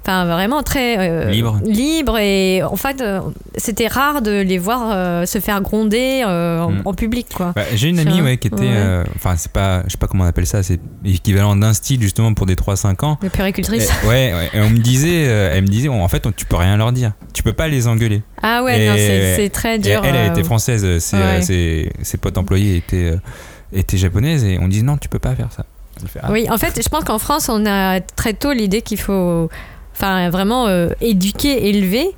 Enfin, vraiment très euh, libres et en fait, euh, c'était rare de les voir euh, se faire gronder en, Mm. en public, quoi. Bah, J'ai une amie ouais, qui était. Ouais. Enfin, c'est pas. Je sais pas comment on appelle ça. C'est l'équivalent d'un style justement pour des 3-5 ans. De péricultrice. Et- ouais, ouais, et on me disait, elle me disait, en fait, tu peux rien leur dire. Tu peux pas les engueuler. Ah ouais, c'est très dur. elle, elle était française, ses, ouais. ses, ses potes employés étaient, étaient japonaises et on dit non, tu peux pas faire ça. Fait, ah. Oui, en fait, je pense qu'en France, on a très tôt l'idée qu'il faut enfin, vraiment euh, éduquer, élever.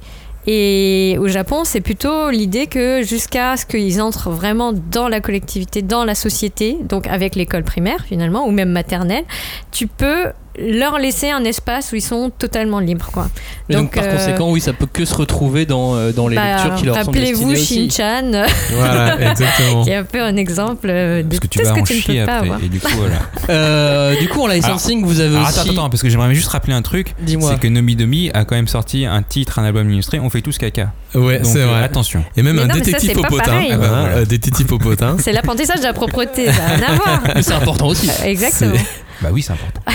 Et au Japon, c'est plutôt l'idée que jusqu'à ce qu'ils entrent vraiment dans la collectivité, dans la société, donc avec l'école primaire finalement, ou même maternelle, tu peux leur laisser un espace où ils sont totalement libres. Quoi. donc, par euh, conséquent, oui, ça peut que se retrouver dans, euh, dans les bah, lectures qui leur sont Rappelez-vous destinées aussi. Shin-chan, Voilà, exactement. qui est un peu un exemple de Parce que tu vas que en tu ne chier peux pas après. avoir. Et du coup, voilà. Euh, du coup, en licensing, vous avez Alors, aussi. attends, attends, parce que j'aimerais juste rappeler un truc. Dis-moi. C'est que Nobidomi a quand même sorti un titre, un album illustré. On fait tous caca. Ouais, c'est euh, vrai. attention. Et même Mais un non, ça, détective pas popotin. Ah bah, Ah bah, voilà. euh, Détective popotin. C'est l'apprentissage de la propreté, ça n'a rien à voir. Mais c'est important aussi. Exactement. Bah oui, c'est important.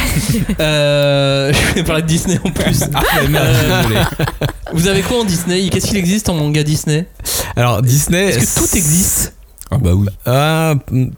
Euh, je vais parler de Disney en plus. Ah, désolé. Vous avez quoi en Disney? Qu'est-ce qu'il existe en manga Disney? Alors Disney. Est-ce que tout existe? Ah bah oui. Ah,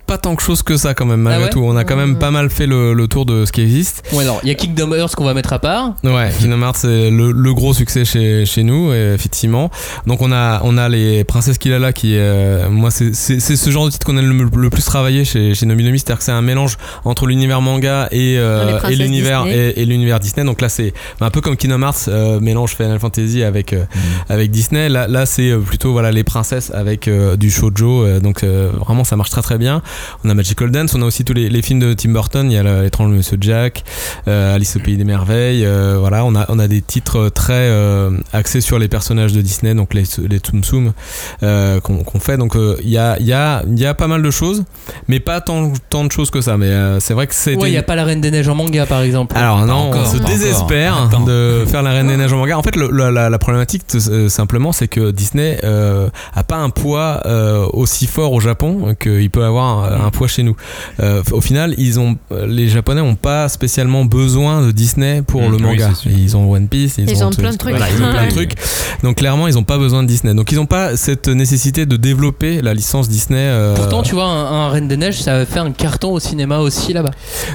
pas tant que chose que ça quand même, malgré Ah ouais tout. On a quand même pas mal fait le, le tour de ce qui existe. Ouais, alors, il y a Kingdom Hearts qu'on va mettre à part. Ouais, Kingdom Hearts c'est le, le gros succès chez, chez nous, effectivement. Donc on a, on a les Princesses Kilala qui, euh, moi, c'est ce genre de titre qu'on a le, le plus travaillé chez, chez Nominomi, c'est-à-dire que c'est un mélange entre l'univers manga et, euh, et l'univers Disney. et, et l'univers Disney. Donc là, c'est un peu comme Kingdom Hearts euh, mélange Final Fantasy avec euh, avec Disney. Là, là c'est plutôt voilà les princesses avec euh, du shoujo. euh, donc euh, vraiment, ça marche très très bien. On a Magical Dance, on a aussi tous les, les films de Tim Burton. Il y a l'étrange Monsieur Jack, euh, Alice au pays des merveilles. euh, voilà, on a on a des titres très euh, axés sur les personnages de Disney, donc les les Tsum Tsum euh, qu'on fait. Donc euh, il y a il y a il y a pas mal de choses, mais pas tant tant de choses que ça. Mais euh, c'est vrai que c'est Ouais, il n'y a pas la Reine des Neiges en manga par exemple. alors non, encore, on se désespère de faire la Reine des Neiges en manga. En fait, le- la, la- la problématique simplement, c'est que Disney euh, a pas un poids euh, aussi fort au Japon qu'il peut avoir un, un poids chez nous. Euh, au final, ils ont, les Japonais ont pas spécialement besoin de Disney pour Mm, le manga. ils ont One Piece, ils, Ils ont plein de trucs. voilà, ils ont plein de Ouais. trucs. Donc clairement, ils ont pas besoin de Disney. Donc ils ont pas cette nécessité de développer la licence Disney. euh, Pourtant, tu vois, un, un Reine des Neiges, ça fait un carton au cinéma aussi là-bas.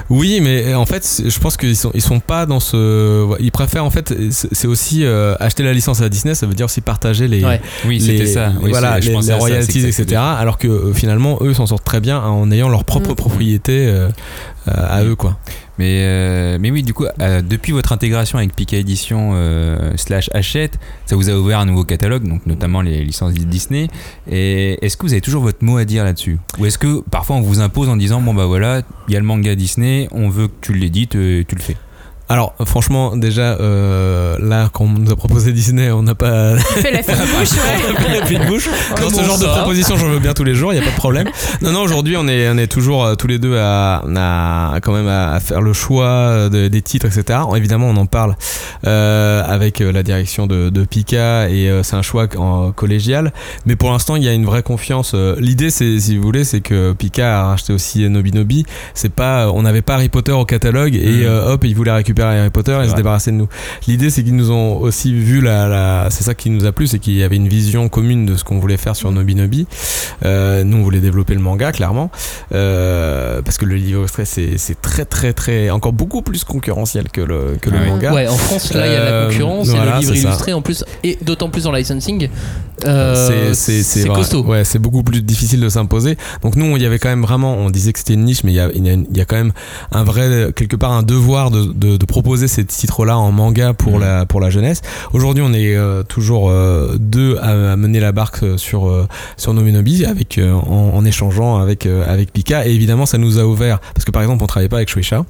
Oui, mais en fait, je pense qu'ils sont ils sont pas dans ce. Ils préfèrent en fait. C'est aussi euh, acheter la licence à Disney, ça veut dire aussi partager les. Ouais. Oui, les- c'était ça. Oui, voilà, c'est- je les, les ça, royalties, etc. Alors que euh, finalement, eux s'en sortent très bien en ayant leur propre Mm. propriété euh, euh, à eux, quoi. Mais, euh, mais oui, du coup, euh, depuis votre intégration avec Pika Édition euh, slash Hachette, ça vous a ouvert un nouveau catalogue, donc notamment les licences Disney. Et est-ce que vous avez toujours votre mot à dire là-dessus? Ou est-ce que parfois on vous impose en disant bon bah voilà, il y a le manga Disney, on veut que tu l'édites, tu le fais? Alors, franchement, déjà, euh, là, quand on nous a proposé Disney, on n'a pas. Fait la fine bouche, ouais. la fine bouche. Dans ce genre de proposition, j'en veux bien tous les jours, il n'y a pas de problème. Non, non, aujourd'hui, on est, on est toujours euh, tous les deux à, à- quand même à, à faire le choix euh, de- des titres, etc. Évidemment, on en parle euh, avec euh, la direction de, de Pika et euh, c'est un choix en collégial. Mais pour l'instant, il y a une vraie confiance. L'idée, c'est, si vous voulez, c'est que Pika a racheté aussi Nobi Nobi. C'est pas, on n'avait pas Harry Potter au catalogue et euh, hop, ils voulaient récupérer Harry Potter et se débarrasser de nous. L'idée, c'est qu'ils nous ont aussi vu la, la c'est ça qui nous a plu, c'est qu'il y avait une vision commune de ce qu'on voulait faire sur Nobi Nobi. Euh, nous, on voulait développer le manga, clairement, euh, parce que le livre extrait, c'est, très, très, très, encore beaucoup plus concurrentiel que le, que Ah le oui. manga. Ouais, en France, là, il y a la Euh, concurrence et voilà, le livre ça. illustré en plus, et d'autant plus en licensing. euh, c'est costaud. Ouais, c'est beaucoup plus difficile de s'imposer. Donc nous, il y avait quand même vraiment, on disait que c'était une niche, mais il y a, il y a- il y a quand même un vrai quelque part un devoir de, de, de proposer ces titres-là en manga pour Mhm. la pour la jeunesse. Aujourd'hui, on est euh, toujours euh, deux à, à mener la barque euh, sur sur Nominobi avec en, en échangeant avec avec Pika. Et évidemment, ça nous a ouvert parce que par exemple, on travaillait pas avec Shueisha.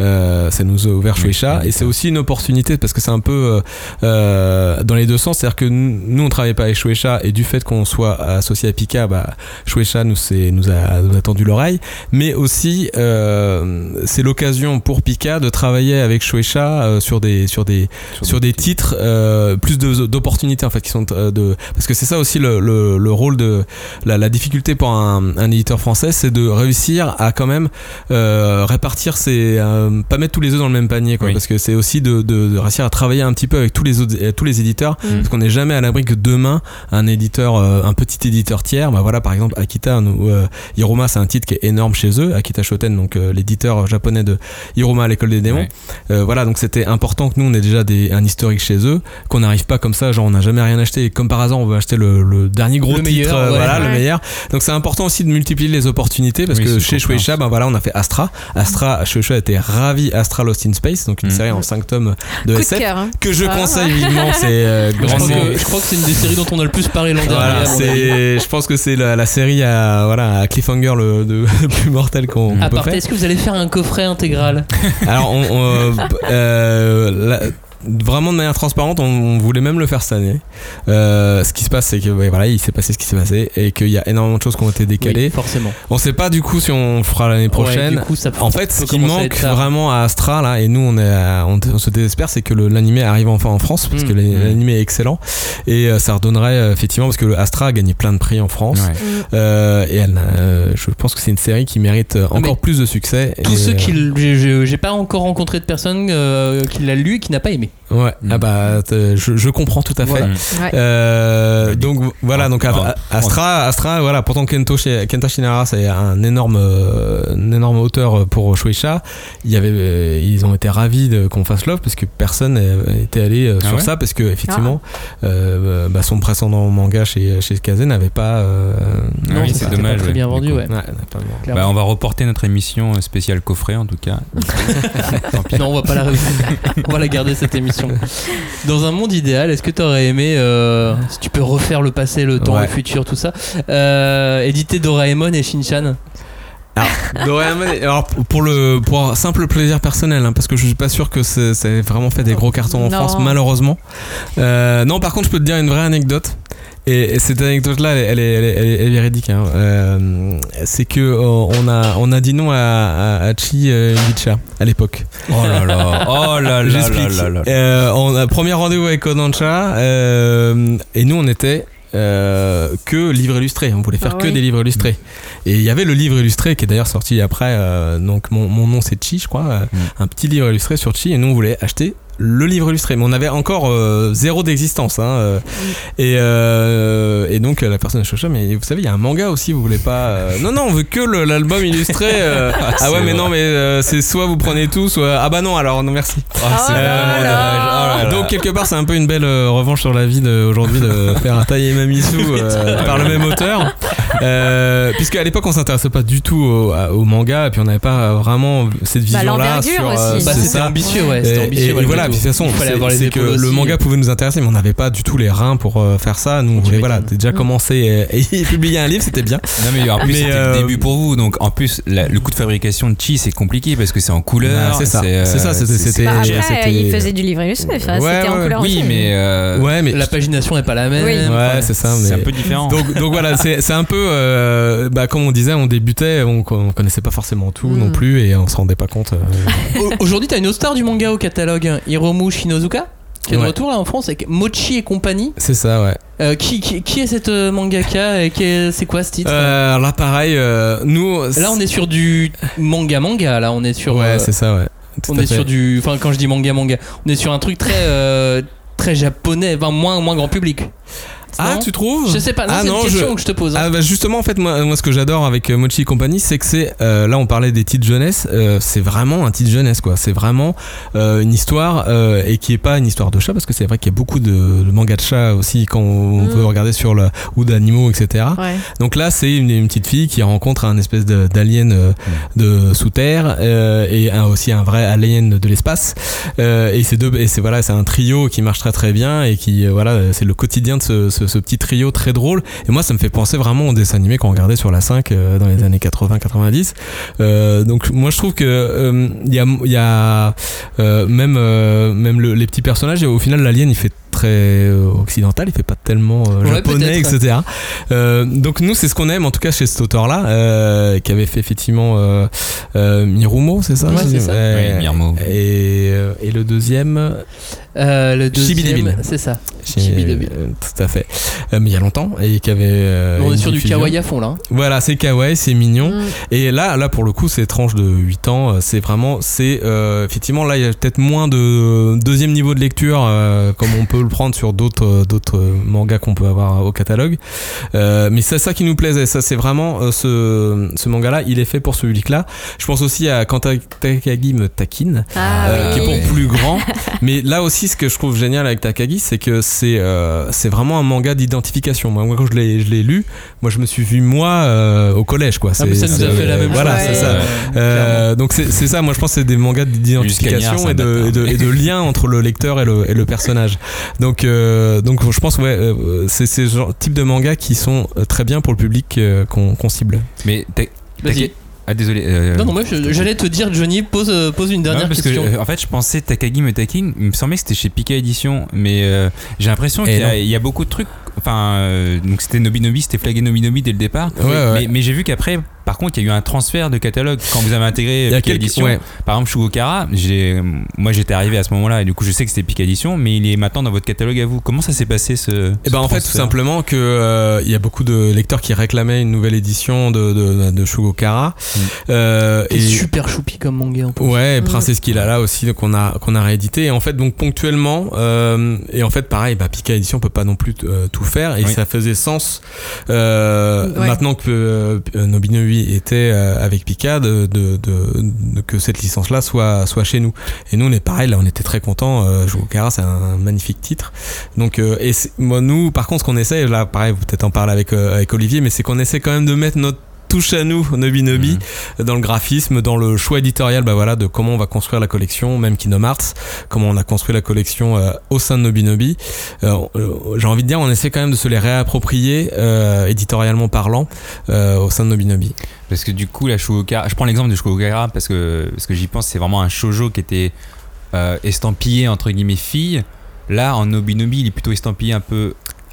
Euh, ça nous a ouvert Oui, Shueisha oui, et c'est aussi une opportunité parce que c'est un peu dans les deux sens. C'est-à-dire que nous, on travaillait pas avec Shueisha et du fait qu'on soit associé à Pika, bah, Shueisha nous, c'est- nous, a, nous a tendu l'oreille. Mais aussi, c'est l'occasion pour Pika de travailler avec Shueisha euh, sur des sur des sur, des titres euh, plus d'opportunités en fait qui sont euh, de parce que c'est ça aussi le, le, le rôle de la, la difficulté pour un, un éditeur français c'est de réussir à quand même euh, répartir ses pas mettre tous les œufs dans le même panier quoi Oui. parce que c'est aussi de, de, de réussir à travailler un petit peu avec tous les autres tous les éditeurs Mm. parce qu'on n'est jamais à l'abri que demain un éditeur un petit éditeur tiers bah voilà par exemple Akita nous, Hiroma c'est un titre qui est énorme chez eux Akita Shoten donc l'éditeur japonais de Hiroma à l'école des démons Ouais. Euh, voilà, donc c'était important que nous on ait déjà des, un historique chez eux, qu'on n'arrive pas comme ça, genre on n'a jamais rien acheté et comme par hasard on veut acheter le, le dernier gros Le titre, meilleur, euh, ouais. voilà, le meilleur. Donc c'est important aussi de multiplier les opportunités parce Oui, que chez. Shueisha, ben voilà, on a fait Astra. Astra, Shueisha était ravi Astra Lost in Space, donc une Mm. série en 5 tomes de Coup de cœur. hein. que je Ah. conseille vivement. C'est euh, Je crois, grandement. que, je crois que c'est une des séries dont on a le plus parlé l'an dernier. Voilà, je pense que c'est la, la série à, voilà, à cliffhanger le, de- le plus mortel qu'on peut faire. est-ce que vous allez faire un coffret intégral? Alors, on, on, Uh, la- vraiment de manière transparente, on, on voulait même le faire cette année. Euh, ce qui se passe, c'est que ouais, voilà, il s'est passé ce qui s'est passé et qu'il y a énormément de choses qui ont été décalées. Oui, forcément. On sait pas du coup si on fera l'année prochaine. Ouais, du coup, ça en peut fait, ce qui à manque vraiment à Astra là, et nous on est, à- on, on se désespère, c'est que l'animé arrive enfin en France parce Mm. que l'ani- l'animé est excellent et euh, ça redonnerait euh, effectivement parce que le Astra a gagné plein de prix en France Ouais. Euh, et elle, euh, je pense que c'est une série qui mérite euh, encore mais plus de succès. Tous Et, ceux euh, qui. j'ai- pas encore rencontré de personne euh, qui l'a lu et qui n'a pas aimé. Ouais, ah bah, je, je comprends tout à fait. Voilà. Ouais. Euh, donc voilà, donc Ah, A- Astra, Astra, voilà, pourtant Kento, Kenta Shinara, c'est un énorme, euh, un énorme auteur pour Shueisha. Il y avait, euh, ils ont été ravis de- qu'on fasse Love parce que personne n'était allé Ah sur ouais ça parce que effectivement, euh, bah, son précédent manga chez chez Kaze n'avait pas. euh, Ah oui, ça, c'est dommage. Pas très ouais, bien du vendu, ouais. Bah, on va reporter notre émission spéciale coffret en tout cas. Tant pis. Non, on va pas la on va la garder cette émission. Dans un monde idéal, est-ce que tu aurais aimé, euh, si tu peux refaire le passé, le temps, Ouais. le futur, tout ça, euh, éditer Doraemon et Shinchan Doraemon, alors pour le pour un simple plaisir personnel, hein, parce que je suis pas sûr que c'est ça ait vraiment fait des gros cartons en Non. France, malheureusement. Euh, non, par contre, je peux te dire une vraie anecdote. Et, et cette anecdote-là, elle, est- elle, est- elle, est- elle est- elle est véridique. hein. Euh, c'est que euh, on a on a dit non à, à, à Chi euh, Ibicha à l'époque. Oh là là, oh là là J'explique. là là là. Euh, on a premier rendez-vous avec Kodansha euh, et nous on était euh, que livres illustrés. On voulait faire Ah que oui. des livres illustrés. Et il y avait le livre illustré qui est d'ailleurs sorti après. euh, donc mon, mon nom c'est Chi, je crois. euh, Mm. Un petit livre illustré sur Chi et nous on voulait acheter le livre illustré. Mais on avait encore euh, zéro d'existence. Hein, euh, et, euh, et donc la personne a mais vous savez, il y a un manga aussi, vous voulez pas. euh, Non, non, on veut que l'album illustré. euh, ah c'est ouais, mais vrai. non, mais euh, c'est soit vous prenez tout, soit. Ah bah non, alors non, merci. Ah, c'est Oh. Oh là là. Donc quelque part c'est un peu une belle euh, revanche sur la vie d'aujourd'hui de faire un taille et Mamisu euh, par le même auteur. Euh, puisque à l'époque on s'intéressait pas du tout au, manga et puis on n'avait pas vraiment cette Bah, vision là l'envergure sur aussi. Bah, c'est c'était ambitieux, ouais. Et, C'était et- ambitieux. et malgré voilà. Puis de toute façon, Il fallait c'est avoir les c'est que le manga pouvait nous intéresser, mais on n'avait pas du tout les reins pour euh, faire ça. Nous, on Tu voulait voilà, déjà commencé et, et publier un livre, c'était bien. Non mais en plus c'était euh, le début pour vous donc en plus la- le coût de fabrication de Chi c'est compliqué parce que c'est en couleur c'est ça. euh, C'est ça, c'était- Bah, après, il faisait du livre illustré, c'était en couleur oui aussi. mais euh, Ouais, mais La pagination est pas la même. Oui. ouais, c'est ça. c'est mais- un peu différent donc, donc voilà, c'est c'est un peu, euh, bah, comme on disait, on débutait, on, on connaissait pas forcément tout Mm. non plus et on se rendait pas compte. euh, Au- Aujourd'hui, t'as une autre star du manga au catalogue, Hiromu Shinozuka, qui est de Ouais. retour là en France avec Mochi et compagnie. c'est ça, ouais. Euh, qui, qui, qui est cette euh, mangaka et qui est- c'est quoi ce titre Euh, là, pareil, euh, nous. Là, on est sur du manga manga. Là, on est sur. Ouais, c'est ça, ouais. Tout on est fait. sur du. Enfin, quand je dis manga manga, on est sur un truc très très japonais, enfin moins moins grand public. Ah, tu trouves Je sais pas. Non, Ah c'est une question je- que je te pose. hein. Ah bah justement en fait moi, moi ce que j'adore avec euh, Mochi et compagnie c'est que c'est euh, là on parlait des titres jeunesse euh, c'est vraiment un titre jeunesse quoi c'est vraiment euh, une histoire et qui est pas une histoire de chat parce que c'est vrai qu'il y a beaucoup de, de mangas de chat aussi quand on Mm. peut regarder sur le ou d'animaux etc Ouais. donc là c'est une, une petite fille qui rencontre un espèce d'alien de sous terre et un- aussi un vrai alien de l'espace et c'est deux et c'est voilà c'est un trio qui marche très très bien et qui voilà c'est le quotidien de ce, ce- ce petit trio très drôle. Et moi ça me fait penser vraiment au dessin animé qu'on regardait sur la 5 euh, dans les années 80 90 Euh, donc moi je trouve que euh, il y a, même même le- les petits personnages et au final l'alien il fait très euh, occidental il fait pas tellement euh, Ouais, japonais etc euh, donc nous c'est ce qu'on aime en tout cas chez cet auteur là qui avait fait effectivement euh, euh, Mirumo c'est ça? Ouais, c'est ça. Oui, Mirumo. et, euh, et le deuxième? Euh, le deuxième, c'est ça. euh, tout à fait Euh, mais il y a longtemps et qui avait euh, on est sur du kawaii à fond là. hein. Voilà, c'est kawaii, c'est mignon. Mm. Et là, là pour le coup, c'est tranche de 8 ans. euh, C'est vraiment, c'est euh, effectivement là, il y a peut-être moins de deuxième niveau de lecture, euh, comme on peut le prendre sur d'autres euh, d'autres euh, mangas qu'on peut avoir au catalogue. Euh, mais c'est ça qui nous plaisait. Ça, c'est vraiment euh, ce, ce manga-là. Il est fait pour ce public-là. Je pense aussi à quand Takagi me taquine. Ah Euh, oui. qui est pour plus grand. Mais là aussi, ce que je trouve génial avec Takagi, c'est que c'est euh, c'est vraiment un manga d'identification. Moi, moi, quand je l'ai je l'ai lu, moi, je me suis vu moi euh, au collège, quoi. Ah, mais ça C'est- nous a fait la même Voilà, chose. c'est ça. euh, Euh, donc c'est c'est ça. Moi, je pense que c'est des mangas d'identification Jusqu'à et de, Nier, et, de, ça et de lien entre le lecteur et le, et le personnage. Donc euh, donc je pense ouais, euh, c'est ces genre- types de mangas qui sont euh, très bien pour le public euh, qu'on cible. mais Vas-y. ah désolé euh, Non, non, moi j'allais te dire, Johnny, pose, pose une dernière Non, parce question. que en fait je pensais Takagi Metakin il me semblait que c'était chez Pika Edition mais euh, j'ai l'impression Et qu'il y, a- non. il y a beaucoup de trucs enfin euh, donc c'était Nobinobi c'était flagué Nobinobi dès le départ Ouais, ouais. mais, mais j'ai vu qu'après Par contre, il y a eu un transfert de catalogue quand vous avez intégré quelques- Édition. ouais. Par exemple, Shugokara, moi j'étais arrivé à ce moment-là et du coup je sais que c'était Pika Édition, mais il est maintenant dans votre catalogue à vous. Comment ça s'est passé ce Et ben en fait tout simplement que euh, il y a beaucoup de lecteurs qui réclamaient une nouvelle édition de de, de Shugokara. Euh, C'est super choupi comme manga en plus. Ouais, Mm. Princesse qu'il a là aussi donc qu'on a qu'on a réédité et en fait donc ponctuellement euh, et en fait pareil bah Pika édition peut pas non plus euh, tout faire et Oui. ça faisait sens euh, Ouais. maintenant que euh, Était euh, avec Pika de, que cette licence là soit soit chez nous. Et nous on est pareil là on était très contents euh, Shugokara c'est un magnifique titre. Donc euh, et moi nous par contre ce qu'on essaie là pareil vous peut-être en parler avec euh, avec Olivier mais c'est qu'on essaie quand même de mettre notre touche à nous, Nobi Nobi, dans le graphisme, dans le choix éditorial, bah voilà, de comment on va construire la collection, même Kingdom Hearts, comment on a construit la collection euh, au sein de Nobi Nobi. Euh, euh, J'ai envie de dire, on essaie quand même de se les réapproprier, euh, éditorialement parlant, au sein de Nobi Nobi. Parce que du coup, la Shugokara, je prends l'exemple de Shugokara parce que, parce que j'y pense, c'est vraiment un shoujo qui était estampillé entre guillemets fille. Là, en Nobinobi, il est plutôt estampillé un peu.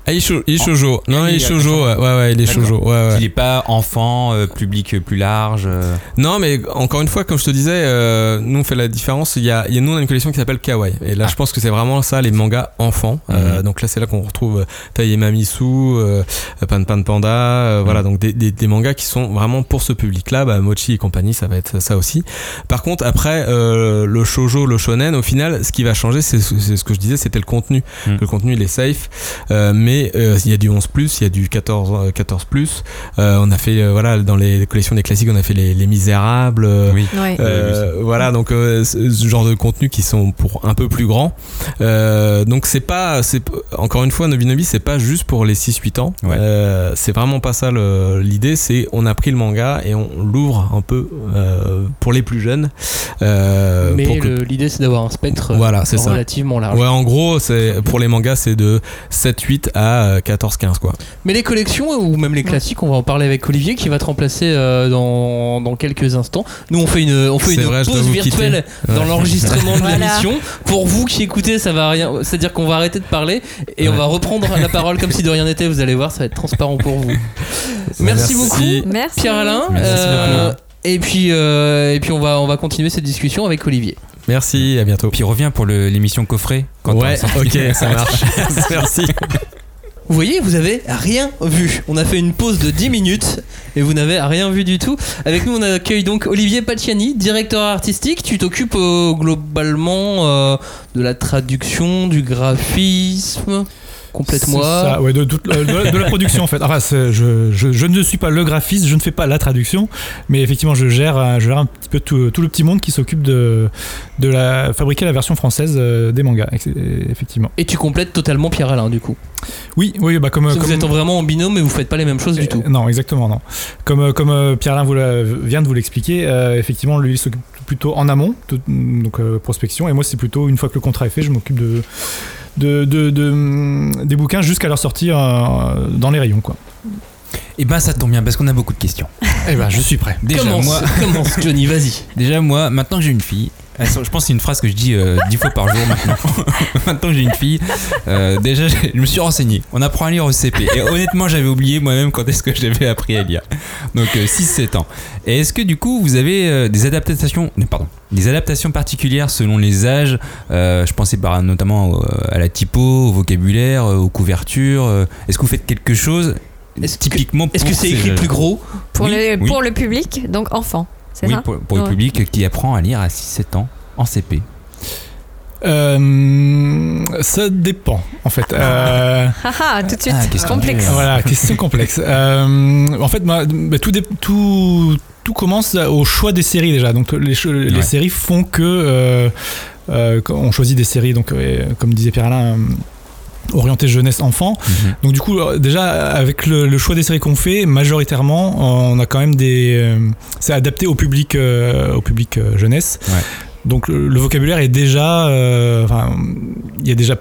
Ah, il est shoujo. Non, il est shoujo, ouais, ouais, il est D'accord. shoujo, ouais, ouais. Il est pas enfant, euh, public plus large. euh. Non, mais encore une fois, comme je te disais, euh, nous on fait la différence. Il y a, il y a nous on a une collection qui s'appelle Kawaii. Et là, Ah. je pense que c'est vraiment ça, les mangas enfants. Euh, Mhm. donc là, c'est là qu'on retrouve Taïe Mamisu, euh, Pan Pan Panda. euh, Voilà, donc des, des, des mangas qui sont vraiment pour ce public-là. Bah, Mochi et compagnie, ça va être ça aussi. Par contre, après, euh, le shoujo, le shonen, au final, ce qui va changer, c'est c'est ce que je disais, c'était le contenu. Mhm. Le contenu, il est safe. Euh, mais euh, il y a du 11 il y a du 14 euh, 14 Euh, on a fait euh, voilà dans les collections des classiques, on a fait les, les Misérables. Oui. Ouais. voilà donc euh, ce genre de contenu qui sont pour un peu plus grands euh, donc c'est pas c'est encore une fois Nobinobi c'est pas juste pour les 6-8 ans Ouais. Euh, c'est vraiment pas ça l'idée c'est on a pris le manga et on l'ouvre un peu euh, pour les plus jeunes euh, Mais pour que- le- l'idée c'est d'avoir un spectre Voilà, c'est ça. relativement large. ouais en gros c'est pour les mangas c'est de 7-8 à 14-15 quoi Mais les collections ou même les classiques, on va en parler avec Olivier qui va te remplacer euh, dans, dans quelques instants. Nous on fait une, on fait une vrai, pause virtuelle quitter. dans Ouais. l'enregistrement de Voilà. l'émission. Pour vous qui écoutez, ça va rien. C'est-à-dire qu'on va arrêter de parler et on va reprendre la parole comme si de rien n'était. Vous allez voir, ça va être transparent pour vous. Merci, Merci. beaucoup, Merci. Pierre Alain. Merci Euh, et puis, euh, et puis on va, on va continuer cette discussion avec Olivier. merci à bientôt Puis reviens pour l'émission coffret. Quand on ouais ok ça marche merci Vous voyez, vous avez rien vu. On a fait une pause de 10 minutes et vous n'avez rien vu du tout. Avec nous, on accueille donc Olivier Paciani, directeur artistique. Tu t'occupes euh, globalement euh, de la traduction, du graphisme. Complète-moi. C'est ça, ouais, de, toute- euh, de la- de la production en fait. Enfin, je, je, je ne suis pas le graphiste, je ne fais pas la traduction, mais effectivement, je gère, euh, je gère un petit peu tout, tout le petit monde qui s'occupe de, de la, fabriquer la version française euh, des mangas, effectivement. Et tu complètes totalement Pierre Alain, du coup. Oui, oui, bah comme. Comme- Vous êtes vraiment en binôme, mais vous faites pas les mêmes choses du tout. Non, exactement, non. Comme, comme Pierre-Alain vous l'a- vient de vous l'expliquer, euh, effectivement, lui, il s'occupe plutôt en amont, donc euh, prospection, et moi, c'est plutôt une fois que le contrat est fait, je m'occupe de, de, de- de, des bouquins jusqu'à leur sortie euh, dans les rayons, quoi. Et ben ça tombe bien parce qu'on a beaucoup de questions. Eh ben, je suis prêt. Déjà commence, moi, commence, Johnny, vas-y. déjà moi, maintenant que j'ai une fille, je pense que c'est une phrase que je dis euh, dix fois par jour maintenant. maintenant que j'ai une fille, euh, déjà je me suis renseigné. On apprend à lire au CP. Et honnêtement, j'avais oublié moi-même quand est-ce que j'avais appris à lire. Donc 6-7 ans. Et est-ce que du coup vous avez euh, des adaptations, non, pardon, des adaptations particulières selon les âges Euh, Je pensais par, notamment euh, à la typo, au vocabulaire, euh, aux couvertures. euh, Est-ce que vous faites quelque chose Est-ce que- typiquement Est-ce que c'est ces écrit plus gros Pour, Oui, le, oui. pour le public, donc enfant. C'est Oui, ça pour, pour le public qui apprend à lire à 6-7 ans en CP. Euh, ça dépend, en fait. Euh, Ah ah, tout de suite, Ah, question complexe. Voilà, question complexe. Euh, en fait, bah, tout, dé- tout, tout commence au choix des séries déjà. Donc les, cho- les Ouais. séries font que euh, euh, on choisit des séries, donc euh, comme disait Pierre-Alain, orientées jeunesse enfant. Mhm. Donc du coup, euh, déjà avec le, le choix des séries qu'on fait, majoritairement, euh, on a quand même des, euh, c'est adapté au public, euh, au public euh, jeunesse. Ouais. Donc le, le vocabulaire est déjà, enfin, il y a déjà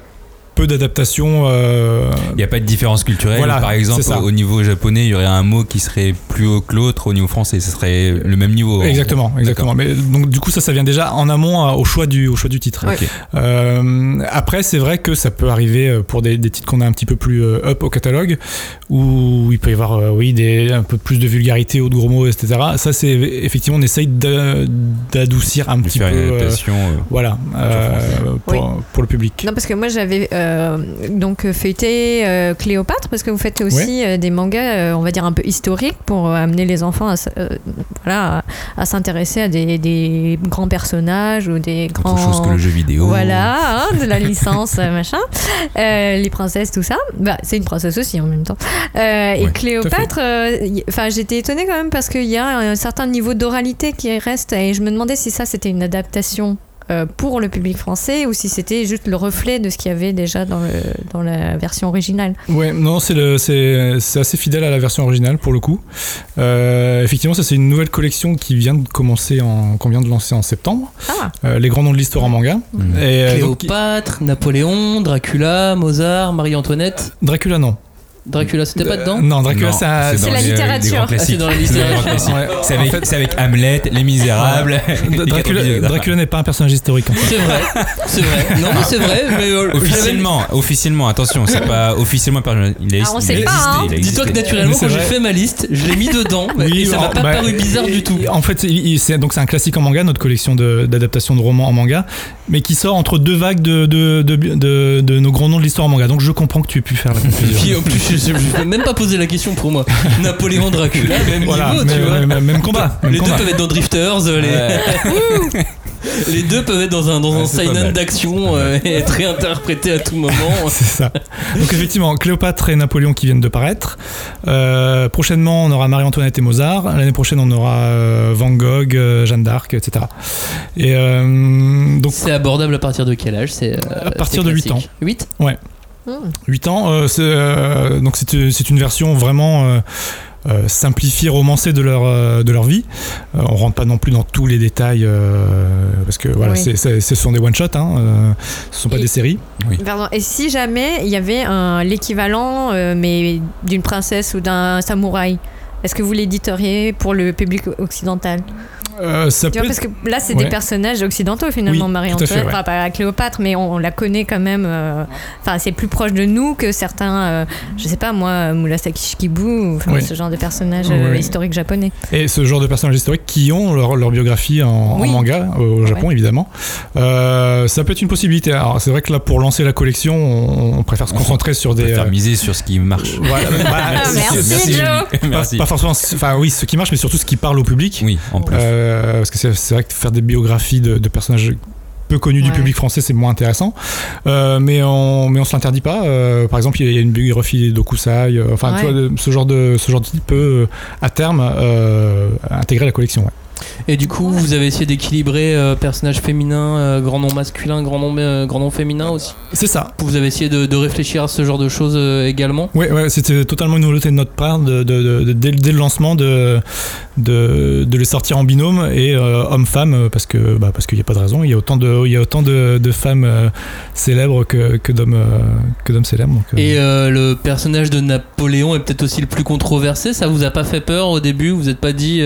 peu d'adaptation. euh, Il n'y a pas de différence culturelle. Voilà, Par exemple, au au niveau japonais, il y aurait un mot qui serait plus haut que l'autre. Au niveau français, ce serait le même niveau. en Exactement, exactement. Mais donc du coup ça, ça vient déjà en amont euh, au choix du, au choix du titre. Euh, après, c'est vrai que ça peut arriver pour des, des titres qu'on a un petit peu plus euh, up au catalogue, où il peut y avoir, euh, oui, des, un peu plus de vulgarité ou de gros mots, etc. Ça, c'est effectivement, on essaye d'a- d'adoucir un De petit faire peu. une euh, euh, voilà, euh, pour, Oui. pour le public. Non, parce que moi j'avais euh, donc euh, feuilleté euh, Cléopâtre, parce que vous faites aussi euh, des mangas, euh, on va dire un peu historiques, pour euh, amener les enfants à, euh, voilà, à, à s'intéresser à des, des grands personnages ou des grands. Autre chose que le jeu vidéo. Voilà, hein, de la licence, euh, machin. Euh, les princesses, tout ça. Bah, c'est une princesse aussi en même temps. Euh, et Cléopâtre, euh, enfin, j'étais étonnée quand même parce qu'il y a un certain niveau d'oralité qui reste et je me demandais si ça c'était une adaptation. Euh, pour le public français ou si c'était juste le reflet de ce qu'il y avait déjà dans, le, dans la version originale. Ouais, non, c'est assez fidèle à la version originale pour le coup. Euh, effectivement, ça c'est une nouvelle collection qui vient de commencer, en, qu'on vient de lancer en septembre. Ah, Euh, les grands noms de l'histoire en manga. Mhm. Et, donc, Cléopâtre, Napoléon, Dracula, Mozart, Marie-Antoinette. Dracula non. Dracula, c'était pas dedans Euh, Non, Dracula c'est un- dans C'est la littérature. c'est dans la littérature. En avec, fait- c'est avec Hamlet, Les Misérables. les Dracula, n'est pas un personnage historique en fait. C'est vrai, c'est vrai. Non, mais c'est vrai. Mais euh, Officiellement, officiellement, attention, c'est pas officiellement il a, Ah, on il sait a pas, existé, hein. Dis-toi que naturellement, quand j'ai fait ma liste, je l'ai mis dedans Oui, et ça m'a pas bah, paru bizarre du tout. En fait, c'est- donc c'est un classique en manga, notre collection de- d'adaptations de, romans en manga, mais qui sort entre deux vagues de, nos grands noms de l'histoire en manga. Donc je comprends que tu aies pu faire la confusion. Je, vais même pas poser la question pour moi. Napoléon, Dracula, même voilà, niveau, mais- tu vois. même combat. Même les deux combat. peuvent être dans Drifters, euh, les... les deux peuvent être dans un, dans un Ouais, mal. d'action euh, et être réinterprétés à tout moment. C'est ça. Donc effectivement, Cléopâtre et Napoléon qui viennent de paraître. Euh, prochainement, on aura Marie-Antoinette et Mozart. L'année prochaine, on aura euh, Van Gogh, Jeanne d'Arc, etc. Et donc C'est abordable à partir de quel âge? C'est, À partir de huit classique. 8 hmm. 8 ans, euh, c'est, euh, donc c'est c'est une version vraiment euh, euh, simplifiée, romancée de leur, euh, de leur vie. Euh, on rentre pas non plus dans tous les détails euh, parce que voilà, Oui. c'est- c'est- ce sont des one shot, hein, euh, ce sont pas Et- des séries. Pardon. Et si jamais il y avait un- l'équivalent, euh, mais d'une princesse ou d'un samouraï, est-ce que vous l'éditeriez pour le public occidental? Euh, ça Tu peut vois, parce que là, c'est Ouais. des personnages occidentaux finalement, Oui, Marie-Antoinette. ouais. Enfin, pas Cléopâtre, mais on, on la connaît quand même. euh, Enfin, c'est plus proche de nous que certains, euh, je sais pas moi, enfin, Oui. ce genre de personnages Oui, oui. historiques japonais. Et ce genre de personnages historiques qui ont leur, leur biographie en, manga au Japon évidemment. Euh, ça peut être une possibilité. Alors c'est vrai que là pour lancer la collection, on, on préfère se concentrer sur On des. préfère euh, miser sur ce qui marche. voilà, bah, Ah, c'est- merci, c'est- Joe. pas, Merci. pas forcément. Enfin oui, ce qui marche, mais surtout ce qui parle au public. Oui, en plus. Euh, parce que c'est vrai que faire des biographies de, de personnages peu connus du public français, c'est moins intéressant. Euh, mais on mais on se l'interdit pas. Euh, par exemple, il y a- il y a une biographie d'Okusai. enfin, tu vois, de- ce genre de ce genre de titre peut à terme intégrer la collection. ouais. Et du coup, vous avez essayé d'équilibrer euh, personnage féminin, euh, grand nom masculin, grand nom, euh, grand nom féminin aussi. C'est ça. Vous avez essayé de, de réfléchir à ce genre de choses euh, également. Ouais, ouais, c'était totalement une volonté de notre part de, de- dès, dès le lancement de, de, les sortir en binôme et euh, homme-femme euh, parce que bah, parce qu'il n'y a pas de raison. Il y a autant de il y a autant de, femmes célèbres que, que d'hommes que d'hommes célèbres. Donc, Et le personnage de Napoléon est peut-être aussi le plus controversé. Ça vous a pas fait peur au début? Vous n'êtes pas dit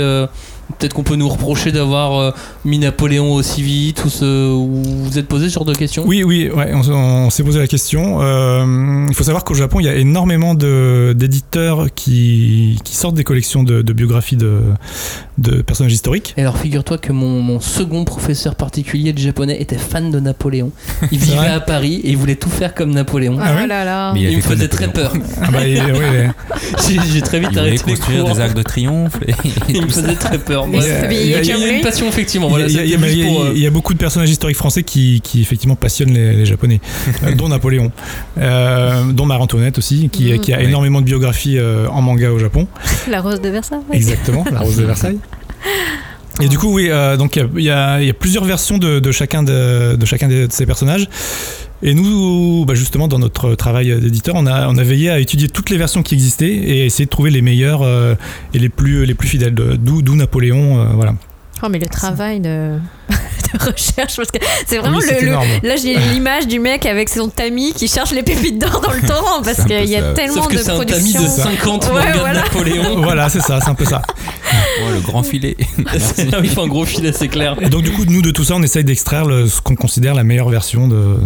peut-être qu'on peut nous reprocher d'avoir euh, mis Napoléon aussi vite ou ce... ou vous êtes posé ce genre de questions? Oui, oui, ouais, on, s'est posé la question. Euh, il faut savoir qu'au Japon, il y a énormément de- d'éditeurs qui, qui sortent des collections de, de biographies de, de personnages historiques. Et alors figure-toi que mon, mon second professeur particulier de japonais était fan de Napoléon. Il vivait à Paris et il voulait tout faire comme Napoléon. Ah là là. Mais il me faisait très peur. Ah bah, ouais, J'ai très vite Il voulait arrêté construire cours. des arcs de triomphe. et- Il me faisait très peur. Mais Bref. c'est- il y a- il Il y y a a comme une lui. passion effectivement. Il y, a- Voilà, il y a- c'était mais juste il y a- pour, euh, il y a beaucoup de personnages historiques français qui, qui effectivement passionnent les, les Japonais, euh, dont Napoléon, euh, dont Marie-Antoinette aussi, qui, qui a Ouais. énormément de biographies euh, en manga au Japon. La rose de Versailles. ouais. Exactement, la Rose de Versailles. Et du coup, oui, euh, donc il y a- y, y plusieurs versions de, de chacun de, de chacun de, de ces personnages. Et nous, bah, justement, dans notre travail d'éditeur, on a, on a veillé à étudier toutes les versions qui existaient et essayer de trouver les meilleures euh, et les plus, les plus fidèles. d'où Napoléon, euh, voilà. Oh, mais le travail de, recherche parce que c'est vraiment Oui, le, là j'ai l'image du mec avec son tamis qui cherche les pépites d'or dans le torrent parce qu'il y a ça. tellement Sauf que de c'est un tamis production. de 50 Ouais, mangas voilà. de Napoléon. Voilà, c'est ça, c'est un peu ça. Oh, le grand filet. Il faut un gros filet, c'est clair. Et donc du coup, nous de tout ça, on essaye d'extraire le- ce qu'on considère la meilleure version de,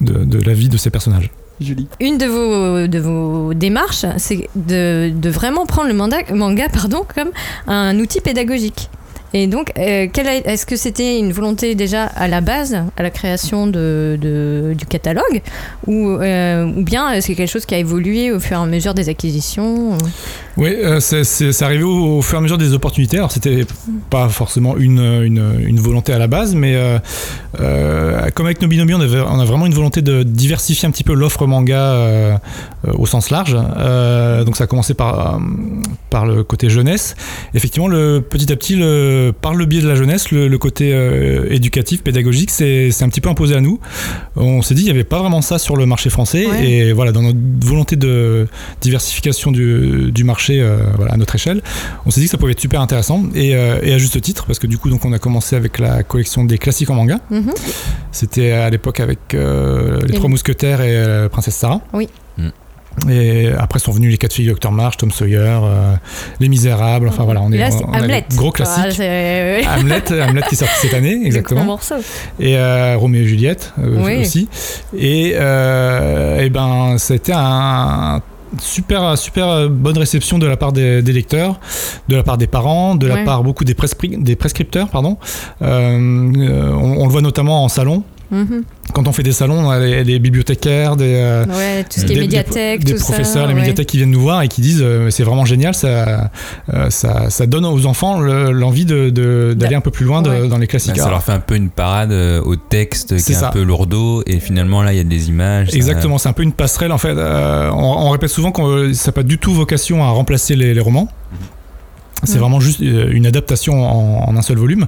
de, de- de la vie de ces personnages. Julie. Une de vos, de vos démarches, c'est de, de vraiment prendre le manga, manga pardon, comme un outil pédagogique. Et donc, euh, est-ce que c'était une volonté déjà à la base, à la création du catalogue, ou, euh, ou bien est-ce que quelque chose qui a évolué au fur et à mesure des acquisitions Oui, euh, c'est- arrivé au, au fur et à mesure des opportunités. Alors, c'était pas forcément une, une, une volonté à la base, mais euh, euh, comme avec Nobinobi, on, avait, on a vraiment une volonté de diversifier un petit peu l'offre manga euh, au sens large. Donc, ça a commencé par, par le côté jeunesse. Effectivement, le, petit à petit, le, par le biais de la jeunesse, le, le côté éducatif, pédagogique, c'est c'est un petit peu imposé à nous. On s'est dit, il n'y avait pas vraiment ça sur le marché français. Ouais. Et voilà, dans notre volonté de diversification du, du marché euh, voilà, à notre échelle, on s'est dit que ça pouvait être super intéressant. Et, euh, et à juste titre, parce que du coup, donc, on a commencé avec la collection des classiques en manga. Mhm. C'était à l'époque avec euh, les Et- Trois Mousquetaires et euh, Princesse Sarah. Oui. Mm. Et après sont venus les quatre filles de Dr March, Tom Sawyer, euh, Les Misérables. Enfin voilà, on Et est là, on Hamlet. gros Ah, classiques. c'est- Hamlet, Hamlet qui est sorti cette année, exactement. morceau. Et euh, Roméo et Juliette euh, Oui. aussi. Et, euh, et ben, ça a été un super super bonne réception de la part des, des lecteurs, de la part des parents, de la Ouais. part beaucoup des, prescri- des prescripteurs, pardon. Euh, euh, on, on le voit notamment en salon. Mhm. Quand on fait des salons, on a les, les bibliothécaires, des, euh, Ouais, tout ce qui est des- médiathèque, des, tout professeurs, ça. les ouais. médiathèques qui viennent nous voir et qui disent euh, c'est vraiment génial, ça, euh, ça, ça donne aux enfants le- l'envie de- d'aller un peu plus loin de- Ouais. dans les classiques. Ça leur fait un peu une parade euh, au texte qui C'est est un peu lourdeau et finalement là il y a des images. ça- Exactement, c'est un peu une passerelle en fait. Euh, on, on répète souvent que ça n'a pas du tout vocation à remplacer les, les romans. C'est Mhm. vraiment juste euh, une adaptation en, en un seul volume.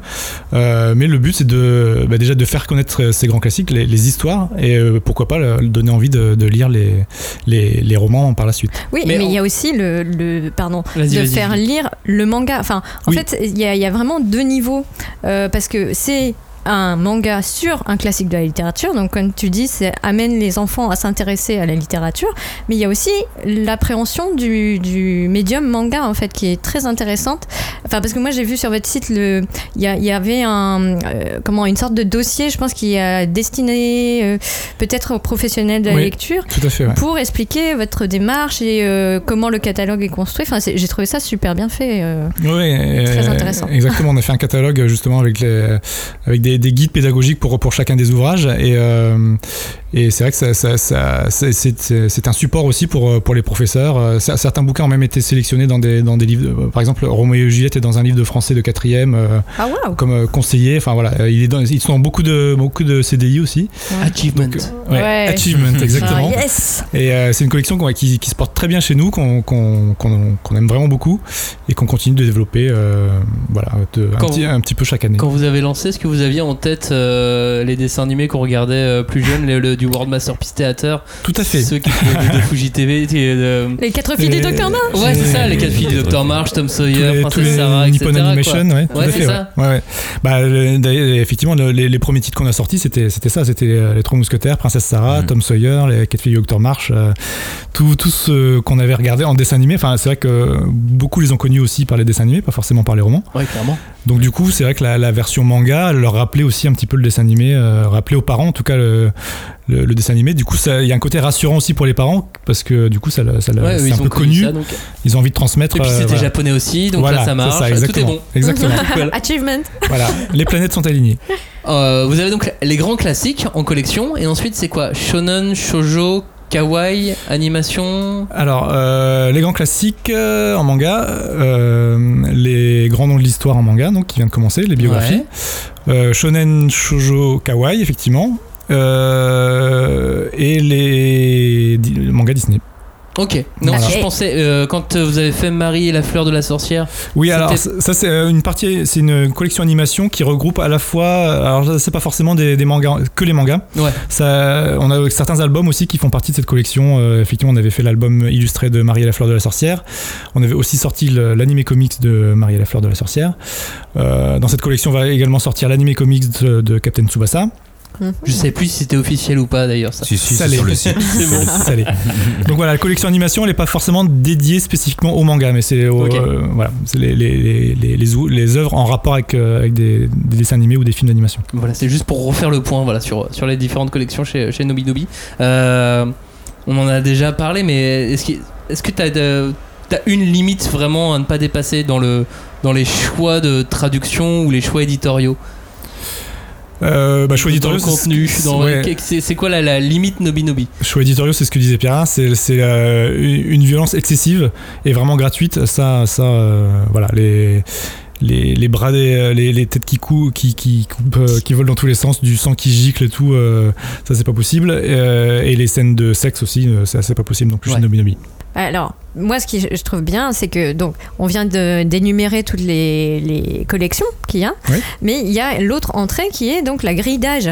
Euh, mais le but, c'est de, bah, déjà de faire connaître ces grands classiques, les, les histoires, et euh, pourquoi pas le- donner envie de, de lire les, les, les romans par la suite. Oui, Mais mais il y a aussi le, le pardon, Vas-y, de vas-y, faire lire le manga. Enfin, en Oui. fait, il y, a- il y a vraiment deux niveaux euh, parce que c'est un manga sur un classique de la littérature. Donc, comme tu dis, ça amène les enfants à s'intéresser à la littérature. Mais il y a aussi l'appréhension du, du médium manga, en fait, qui est très intéressante. Enfin, parce que moi, j'ai vu sur votre site, il y, avait un, euh, comment, une sorte de dossier, je pense, qui est destiné euh, peut-être aux professionnels de la Oui. lecture Tout à fait. ouais. pour expliquer votre démarche et euh, comment le catalogue est construit. Enfin, j'ai trouvé ça super bien fait. euh. Ouais, Très euh, intéressant. Exactement, on a fait un catalogue justement avec, les, avec des, des guides pédagogiques pour, pour chacun des ouvrages. Et, euh, et c'est vrai que ça, ça- ça- c'est- un support aussi pour, pour les professeurs. Euh, cer- Certains bouquins ont même été sélectionnés dans des, dans des livres. euh, Par exemple, Roméo et Juliette est dans un livre de français de quatrième euh, Ah waouh comme euh, conseiller. Enfin voilà, euh, il est dans, ils sont dans beaucoup de, beaucoup de CDI aussi. Achievement. Donc, euh, ouais, Ouais. Achievement, exactement. Ah, yes Et euh, c'est une collection qui, qui se porte très bien chez nous, qu'on qu'on- qu'on- qu'on aime vraiment beaucoup et qu'on continue de développer euh, voilà, de- un, petit, vous- un petit peu chaque année. Quand vous avez lancé, est-ce que vous aviez en tête euh, les dessins animés qu'on regardait euh, plus jeunes, le, le- du World Masterpiece Theater Tout à fait. Ceux qui de, de Fuji TV. de- Les quatre filles Les- du Docteur March Ouais, c'est ça, les quatre filles du Dr. March, Tom Sawyer, les Sarah, etc. Nippon Animation, quoi. ouais, tout Ouais, à c'est fait. ça. Ouais, ouais. Bah, le- effectivement, le- les, les premiers titres qu'on a sortis, c'était c'était ça, c'était euh, les Trois Mousquetaires, Princesse Sarah, Mhm. Tom Sawyer, les Quatre filles du Docteur March, euh, tout, tout ce qu'on avait regardé en dessin animé. Enfin, c'est vrai que beaucoup les ont connus aussi par les dessins animés, pas forcément par les romans. Ouais, clairement. Donc du coup, c'est vrai que la, la version manga leur rappelait aussi un petit peu le dessin animé, euh, rappelait aux parents en tout cas le, le, le dessin animé. Du coup, ça- il y a un côté rassurant aussi pour les parents parce que du coup, ça, ça Ouais, c'est ils un ont peu connu ça, donc- Ils ont envie de transmettre. Et puis euh, c'était voilà. japonais aussi, donc Voilà, là ça marche. ça, Tout est exactement. bon. Exactement. Voilà. Achievement. voilà, les planètes sont alignées. Euh, vous avez donc les grands classiques en collection, et ensuite c'est quoi? Shonen, Shoujo, Kawaii, animation? Alors, euh, les grands classiques euh, en manga, euh, les grands noms de l'histoire en manga, donc qui vient de commencer, les biographies. Euh, shonen, shoujo, kawaii, effectivement. Euh, et les, mangas Disney. Ok. Non, Voilà. je pensais euh, quand euh, vous avez fait Marie et la fleur de la sorcière. Oui, alors ça c'est euh, une partie, c'est une collection animation qui regroupe à la fois, alors c'est pas forcément des, des mangas, que les mangas. Ouais. Ça, on a certains albums aussi qui font partie de cette collection. Euh, effectivement, on avait fait l'album illustré de Marie et la fleur de la sorcière. On avait aussi sorti l'animé comics de Marie et la fleur de la sorcière. Euh, dans cette collection, on va également sortir l'animé comics de, de Captain Tsubasa. Je sais plus si c'était officiel ou pas d'ailleurs. Ça. Si, si, Ça c'est l'est. sur le site. C'est bon. Ça l'est. Donc voilà, la collection animation, elle n'est pas forcément dédiée spécifiquement au manga, mais c'est au- Ok. euh, voilà, c'est les, les, les, les, les ou- les œuvres en rapport avec, euh, avec des, des dessins animés ou des films d'animation. Voilà, c'est juste pour refaire le point voilà, sur, sur les différentes collections chez, chez Nobi Nobi. Euh, on en a déjà parlé, mais est-ce que est-ce que tu as, une limite vraiment à ne pas dépasser dans, le, dans les choix de traduction ou les choix éditoriaux? Euh, bah, choix Dans le contenu dans- ouais. C'est quoi la, la limite Nobi Nobi Choix éditoriaux, c'est ce que disait Pierre, c'est c'est, euh, une violence excessive et vraiment gratuite. Ça, ça euh, voilà, les, les, les bras, des, les, les têtes qui, cou, qui, qui, coupent, euh, qui volent dans tous les sens, du sang qui gicle et tout, euh, ça c'est pas possible. Euh, et les scènes de sexe aussi, euh, ça c'est pas possible non plus Ouais. chez Nobi Nobi. Alors, moi, ce que je trouve bien, c'est que donc on vient d'énumérer toutes les, les collections qu'il y a, Oui. mais il y a l'autre entrée qui est donc la grille d'âge.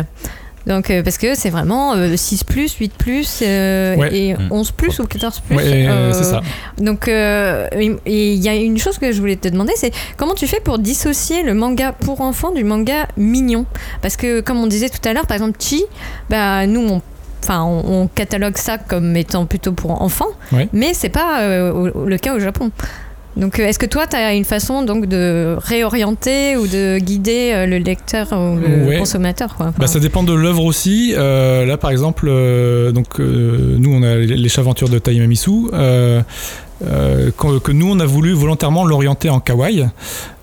Donc, euh, parce que c'est vraiment euh, 6 plus, 8 plus euh, Ouais. et Mm. 11 plus ou 14 plus. Ouais, euh, c'est ça. Donc, il y a une chose que je voulais te demander, c'est comment tu fais pour dissocier le manga pour enfants du manga mignon? Parce que, comme on disait tout à l'heure, par exemple, Chi, bah, nous, on, enfin, on, on catalogue ça comme étant plutôt pour enfants, Ouais. mais c'est pas euh, le cas au Japon. Donc, euh, est-ce que toi, tu as une façon donc de réorienter ou de guider euh, le lecteur ou le Ouais. consommateur quoi Enfin, Bah, ça dépend de l'œuvre aussi. Euh, là, par exemple, euh, donc, euh, nous, on a les les aventures de Taimamisu. Euh, qu'on- que nous, on a voulu volontairement l'orienter en kawaii.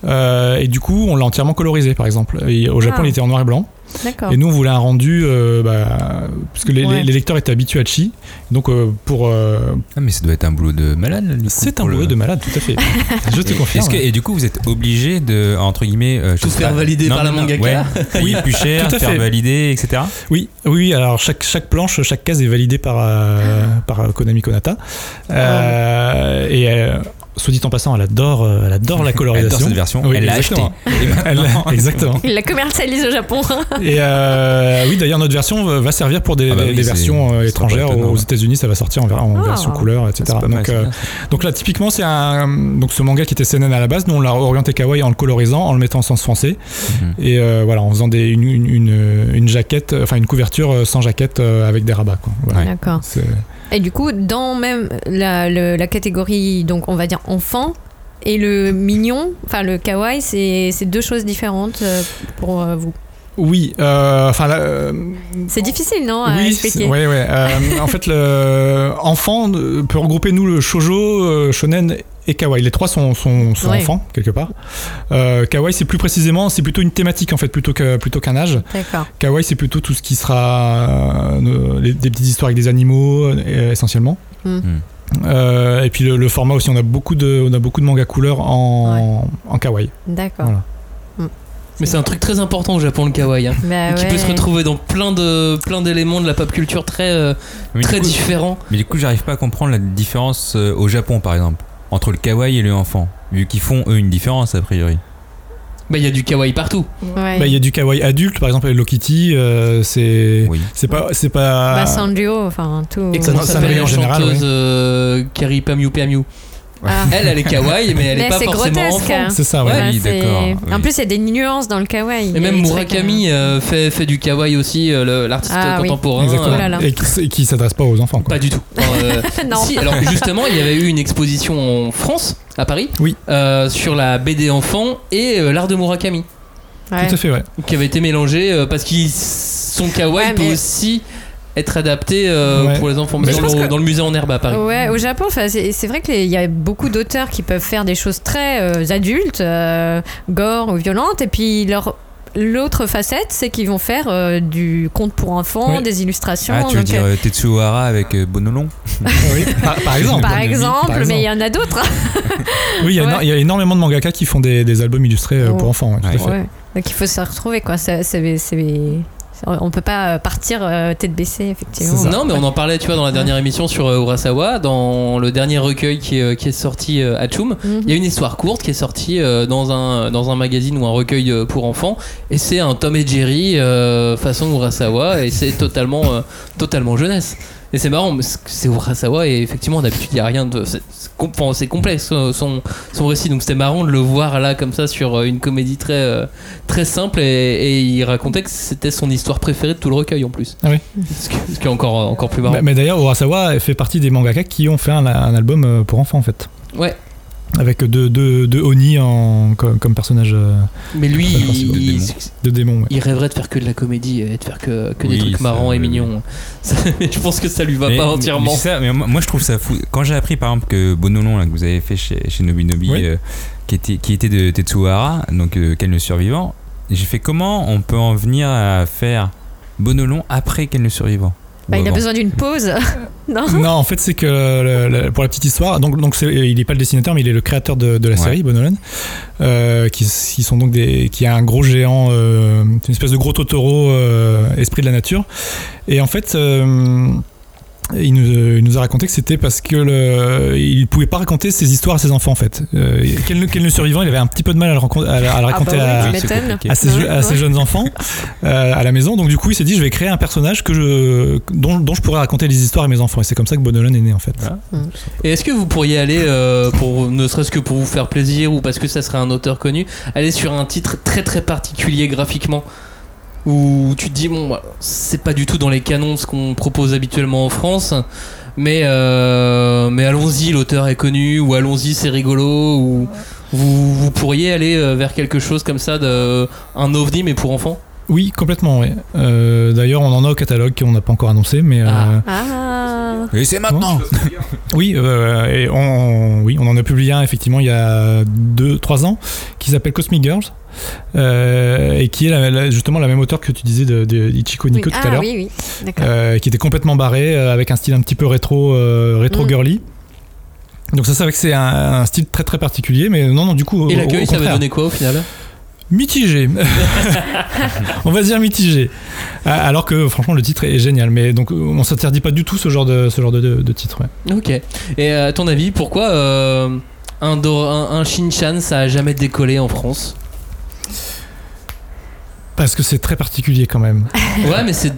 Et du coup, on l'a entièrement colorisé, par exemple. Et au Japon, Ah. il était en noir et blanc. D'accord. Et nous, on voulait un rendu. euh, bah, parce que les, Ouais. les- les lecteurs étaient habitués à Chi. Donc, euh, pour. euh, Ah, mais ça doit être un boulot de malade. là, du coup, c'est un le- boulot de malade, tout à fait. Je te Et, confirme. est-ce que- et du coup, vous êtes obligé de, entre guillemets, euh, Tout faire pas- valider Non, par la mangaka ouais, payer plus cher, Tout à faire fait. valider, etc. Oui, oui, oui, alors chaque, chaque planche, chaque case est validée par, euh, par Konami Konata. Euh, et euh, soit dit en passant, elle adore, euh, elle adore la Elle colorisation. adore cette version. Oui, elle l'a acheté. exactement. Elle-. Il la commercialise au Japon. Et euh, oui, d'ailleurs, notre version va servir pour des, Ah bah oui, des versions euh, étrangères. étonnant, Aux ouais. États-Unis, ça va sortir en, Ah. version couleur, etc. Mal, donc, euh, donc là, typiquement, c'est un donc ce manga qui était seinen à la base. Nous, on l'a orienté kawaii en le colorisant, en le mettant en sens français, Mhm. et euh, voilà, en faisant des, une, une, une, une jaquette, enfin une couverture sans jaquette euh, avec des rabats. Quoi. Voilà. Ouais. D'accord. Et du coup, dans même la, le- la catégorie, donc on va dire enfant, et le mignon, enfin le kawaii, c'est c'est deux choses différentes euh, pour euh, vous. Oui, euh, enfin euh, C'est difficile, non à oui, expliquer ouais. Euh, en fait, le enfant peut regrouper nous le shojo, shonen et kawaii. Les trois sont, sont, sont Ouais. enfants quelque part. Euh, kawaii, c'est plus précisément, c'est plutôt une thématique en fait, plutôt que plutôt qu'un âge. Kawaii, c'est plutôt tout ce qui sera euh, les- des petites histoires avec des animaux euh, essentiellement. Mm. Euh, et puis le, le format aussi, on a beaucoup de, on a beaucoup de mangas couleurs en, en kawaii. D'accord. Voilà. Mais c'est un truc très important au Japon, le kawaii. hein. Bah qui peut se retrouver dans plein de plein d'éléments de la pop culture très euh, Mais du très coup- différents. Mais du coup, j'arrive pas à comprendre la différence euh, au Japon, par exemple, entre le kawaii et le enfant, vu qu'ils font eux une différence a priori. Bah il y a du kawaii partout. Ouais. Bah, Il y a du kawaii adulte, par exemple, Hello Kitty, euh, c'est Oui. c'est pas c'est pas Bah, Sanrio, enfin tout. Et Ça- comment ça s'appelle en général, chanteuse ouais. euh, Carrie Pamiu Pamiu Ah. Elle, elle est kawaii, mais elle est Mais pas c'est forcément grotesque. enfant. c'est ça ouais. Ouais. oui, d'accord, oui. En plus, il y a des nuances dans le kawaii. Et même Murakami euh, fait, fait du kawaii aussi, euh, l'artiste Ah oui. contemporain. Exactement. Oh là là. Et qui, qui s'adresse pas aux enfants. Quoi. Pas du tout. Euh, Non. Si, alors justement, il y avait eu une exposition en France, à Paris, Oui. euh, sur la BD enfant et euh, l'art de Murakami, Ouais. Tout à fait, ouais. qui avait été mélangé euh, parce qu'ils son kawaii Ouais, peut aussi être adapté euh, Ouais. pour les enfants. Mais dans, le, que- dans le musée en herbe à Paris. Ouais, au Japon, enfin, c'est c'est vrai qu'il y a beaucoup d'auteurs qui peuvent faire des choses très euh, adultes, euh, gore ou violentes, et puis leur l'autre facette, c'est qu'ils vont faire euh, du conte pour enfants, des illustrations. Ah, tu veux donc, dire euh, euh, Tetsuo Hara avec euh, Bonolon Oui, par, par exemple. par exemple, Par mais il y en a d'autres. Oui, il y, a Ouais. éno- il y a énormément de mangaka qui font des, des albums illustrés pour enfants. ouais, tout à Ouais. fait. Ouais. Donc il faut se retrouver, quoi. C'est- C'est c'est- On peut pas euh, partir euh, tête baissée, effectivement. Non, mais on en parlait, tu vois, dans la dernière émission sur euh, Urasawa, dans le dernier recueil qui est, euh, qui est sorti euh, à Chum. Mhm. Il y a une histoire courte qui est sortie euh, dans, un, dans un magazine ou un recueil euh, pour enfants, et c'est un Tom et Jerry euh, façon Urasawa, et c'est totalement, euh, totalement jeunesse. Et c'est marrant, parce que c'est Urasawa, et effectivement, d'habitude, il n'y a rien de. C'est enfin, complexe euh, son, son récit, donc c'était marrant de le voir là, comme ça, sur euh, une comédie très, euh, très simple, et, et il racontait que c'était son histoire préférée de tout le recueil en plus. Ah oui. Ce qui, ce qui est encore, encore plus marrant. Mais, mais d'ailleurs, Urasawa fait partie des mangaka qui ont fait un, un album euh, pour enfants en fait. Ouais. Avec deux, deux, deux Oni en, comme, comme personnage euh, Mais lui, il, de démon. ouais. il rêverait de faire que de la comédie et de faire que, que des trucs marrants et mignons. Ça, je pense que ça lui va Mais- pas entièrement. mais ça, mais moi, moi, je trouve ça fou. Quand j'ai appris par exemple que Bonolon là, que vous avez fait chez, chez Nobinobi, Oui. euh, qui, était, qui était de Tetsuhara, donc euh, Ken le survivant, j'ai fait comment on peut en venir à faire Bonolon après Ken le survivant? Bah, il a besoin d'une pause. non Non, en fait, c'est que le- le- pour la petite histoire, donc, donc c'est- il n'est pas le dessinateur, mais il est le créateur de, de la Ouais. série, Bonolan, euh, qui, qui sont donc des, qui est un gros géant, euh, une espèce de gros Totoro, euh, esprit de la nature. Et en fait, euh, il nous, il nous a raconté que c'était parce que le, il pouvait pas raconter ses histoires à ses enfants en fait. Euh, quel, quel le survivant, il avait un petit peu de mal à le, raconter- à, le- à le Ah raconter bah à, ses, Ouais, à ses ouais. jeunes enfants euh, à la maison. Donc du coup, il s'est dit, je vais créer un personnage que je, dont, dont je pourrais raconter les histoires à mes enfants. Et c'est comme ça que Bonolan est né en fait. Et est-ce que vous pourriez aller, euh, pour, ne serait-ce que pour vous faire plaisir ou parce que ça serait un auteur connu, aller sur un titre très très particulier graphiquement? Où tu te dis, bon, bah, c'est pas du tout dans les canons ce qu'on propose habituellement en France, mais, euh, mais allons-y, l'auteur est connu, ou allons-y, c'est rigolo, ou vous, vous pourriez aller euh, vers quelque chose comme ça, de, un ovni mais pour enfants? Oui, complètement. Ouais. Euh, D'ailleurs, on en a au catalogue qu'on n'a pas encore annoncé, mais euh, Ah. Ah. Et c'est maintenant oui, euh, et on, oui, on en a publié un effectivement il y a 2-3 ans qui s'appelle Cosmic Girls. Euh, et qui est la- la- justement la même auteur que tu disais de, de Ichiko Oui. Nico tout à Ah l'heure. oui, oui. D'accord. euh, qui était complètement barré euh, avec un style un petit peu rétro euh, rétro Mm. girly donc ça c'est vrai que c'est un, un style très très particulier mais non non du coup Et l'accueil, ça va donner quoi au final? Mitigé on va dire mitigé alors que franchement le titre est génial mais donc on s'interdit pas du tout ce genre de ce genre de, de- de titre ouais. Ok. Et à ton avis, pourquoi euh, un, un Shin-Chan ça a jamais décollé en France? Parce que c'est très particulier quand même Ouais, mais c'est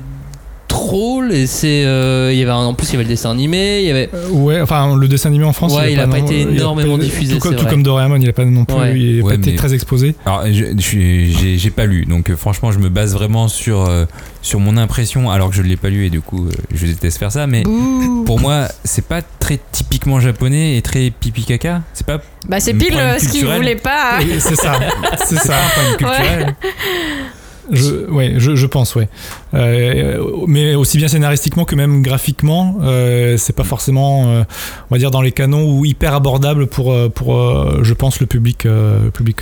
drôle et c'est. euh, il y avait un- en plus, il y avait le dessin animé, il y avait. Euh, ouais enfin le dessin animé en France Ouais, il a pas été énormément pas- diffusé, tout, comme, tout vrai. comme Doraemon il a pas non plus Ouais. il a Ouais, pas été très exposé Alors, j'ai j'ai pas lu, donc euh, franchement, je me base vraiment sur, sur mon impression, alors que je l'ai pas lu et du coup, je déteste faire ça. Mais pour moi, c'est pas très typiquement japonais et très pipi caca. C'est pas Bah, c'est pile ce qu'il voulait pas. Et c'est ça c'est ça culturel. Je, ouais, je, je pense, ouais. Euh, mais aussi bien scénaristiquement que même graphiquement, euh, c'est pas forcément, euh, on va dire, dans les canons ou hyper abordable pour, euh, pour je pense, le public, le public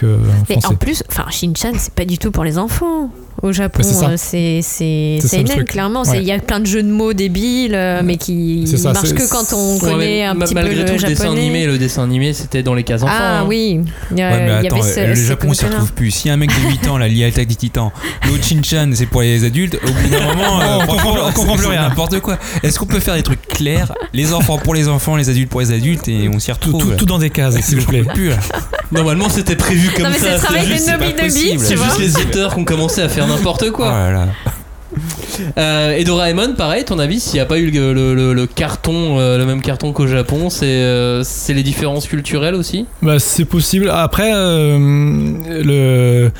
français. en plus, enfin, Shin-Chan, c'est pas du tout pour les enfants. Au Japon, c'est euh, le truc. clairement. Ouais. Il y a plein de jeux de mots débiles, euh, mais qui ça, marchent que quand on connaît un petit peu malgré le tout, le japonais. dessin animé, le dessin animé, c'était dans les cases enfants. Ah hein. oui, il y, a- Ouais, mais il y attends, avait ce, le ce Japon s'y retrouve plus. Si un mec de 8 ans, là, lié à Attack des Titans, l'autre Shin-Chan, c'est pour les adultes, au bout d'un moment, euh, On franchement, comprend- on comprend c'est- plus rien. N'importe quoi. Est-ce qu'on peut faire des trucs clairs? Les enfants pour les enfants, les adultes pour les adultes, et on s'y tout, retrouve. tout, tout dans des cases, s'il vous plaît. plus, là. Normalement, c'était prévu comme Non, mais c'est ça. travail C'est des juste, tu c'est vois. juste les auteurs qui ont commencé à faire n'importe quoi. Oh là là. Euh, et Doraemon, pareil, ton avis, s'il n'y a pas eu le, le- le- le carton, euh, le même carton qu'au Japon, c'est euh, c'est les différences culturelles aussi? Bah, c'est possible. Après, euh, le.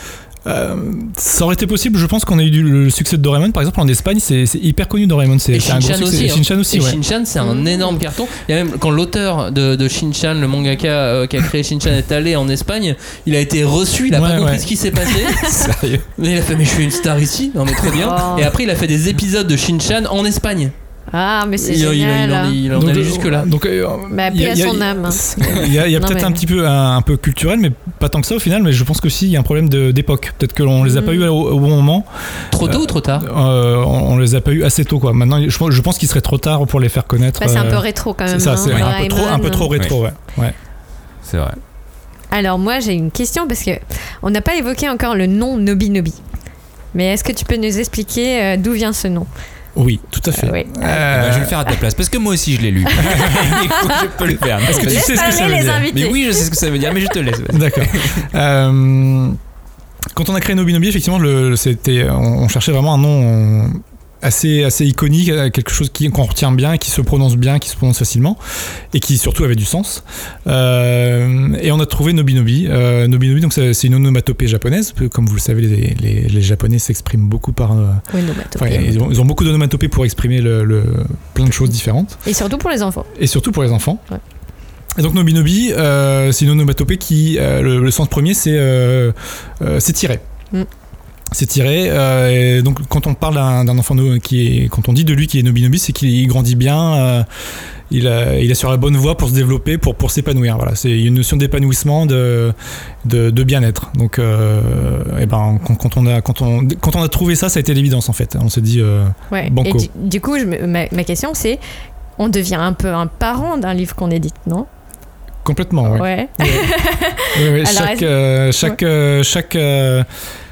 Euh, ça aurait été possible, je pense qu'on a eu le succès de Doraemon par exemple en Espagne, c'est hyper connu Doraemon, c'est un gros Shin-Chan succès. aussi. Et hein. Shin-Chan aussi, Et ouais. Shin-Chan, c'est un énorme carton. Il y a même quand l'auteur de, de Shin-Chan, le mangaka euh, qui a créé Shin-Chan, est allé en Espagne, il a été reçu, il a Ouais, pas compris ouais. ce qui s'est passé. Sérieux mais il a fait, mais je suis une star ici, non mais trop bien. Oh. Et après, il a fait des épisodes de Shin-Chan en Espagne. Ah, mais c'est Il, il- il- génial. il en, il en Donc, allait euh, jusque là. Donc, euh, Bah, il y a- à il y a- son âme. Il y a, peut-être mais- un petit peu un, un peu culturel, mais pas tant que ça au final. Mais je pense que si, il y a un problème de- d'époque. Peut-être qu'on les a pas Mhm. eu au, au bon moment. Trop tôt ou trop tard Euh, on, on les a pas eu assez tôt, quoi. Maintenant, je, pense- je pense qu'il serait trop tard pour les faire connaître. Bah, c'est un peu rétro quand même. C'est ça, hein, c'est un peu trop, un peu trop rétro, ouais. ouais. C'est vrai. Alors moi j'ai une question parce que on n'a pas évoqué encore le nom Nobi Nobi. Mais est-ce que tu peux nous expliquer d'où vient ce nom? Oui, tout à fait. Oui. Eh ben, je vais le faire à ta place parce que moi aussi je l'ai lu. Coup, je peux le faire. Est-ce que tu Laisse sais ce que ça veut dire invités. Mais oui, je sais ce que ça veut dire, mais je te laisse. D'accord. Euh, quand on a créé Nobinobi, effectivement, le, on, on cherchait vraiment un nom euh, assez, assez iconique, euh, quelque chose qu'on retient bien, qui se prononce bien, qui se prononce facilement, et qui surtout avait du sens. Euh, et on a trouvé Nobinobi. Euh, Nobinobi, donc c'est, une onomatopée japonaise. Comme vous le savez, les, les- les Japonais s'expriment beaucoup par. euh, Oui, enfin, ils, ont, ils ont beaucoup d'onomatopées pour exprimer le, le- plein de choses différentes Et surtout pour les enfants. et surtout pour les enfants. Ouais. Et donc Nobinobi, euh, c'est une onomatopée qui, euh, le, le sens premier, c'est euh, euh, tiré. Mm. C'est tiré. euh, et donc quand on parle d'un enfant qui est, quand on dit de lui qui est Nobinobi, c'est qu'il grandit bien. euh, il, a- il est sur la bonne voie pour se développer, pour, pour s'épanouir. Voilà, c'est une notion d'épanouissement, de, de, de bien-être. Donc, euh, eh ben, quand, quand on a, quand, on, quand on a trouvé ça, ça a été l'évidence en fait. On s'est dit, Ouais. Banco. Et du, du coup, je ma, ma question c'est on devient un peu un parent d'un livre qu'on édite, non? Complètement. ouais. Ouais. Alors, chaque, chaque, chaque,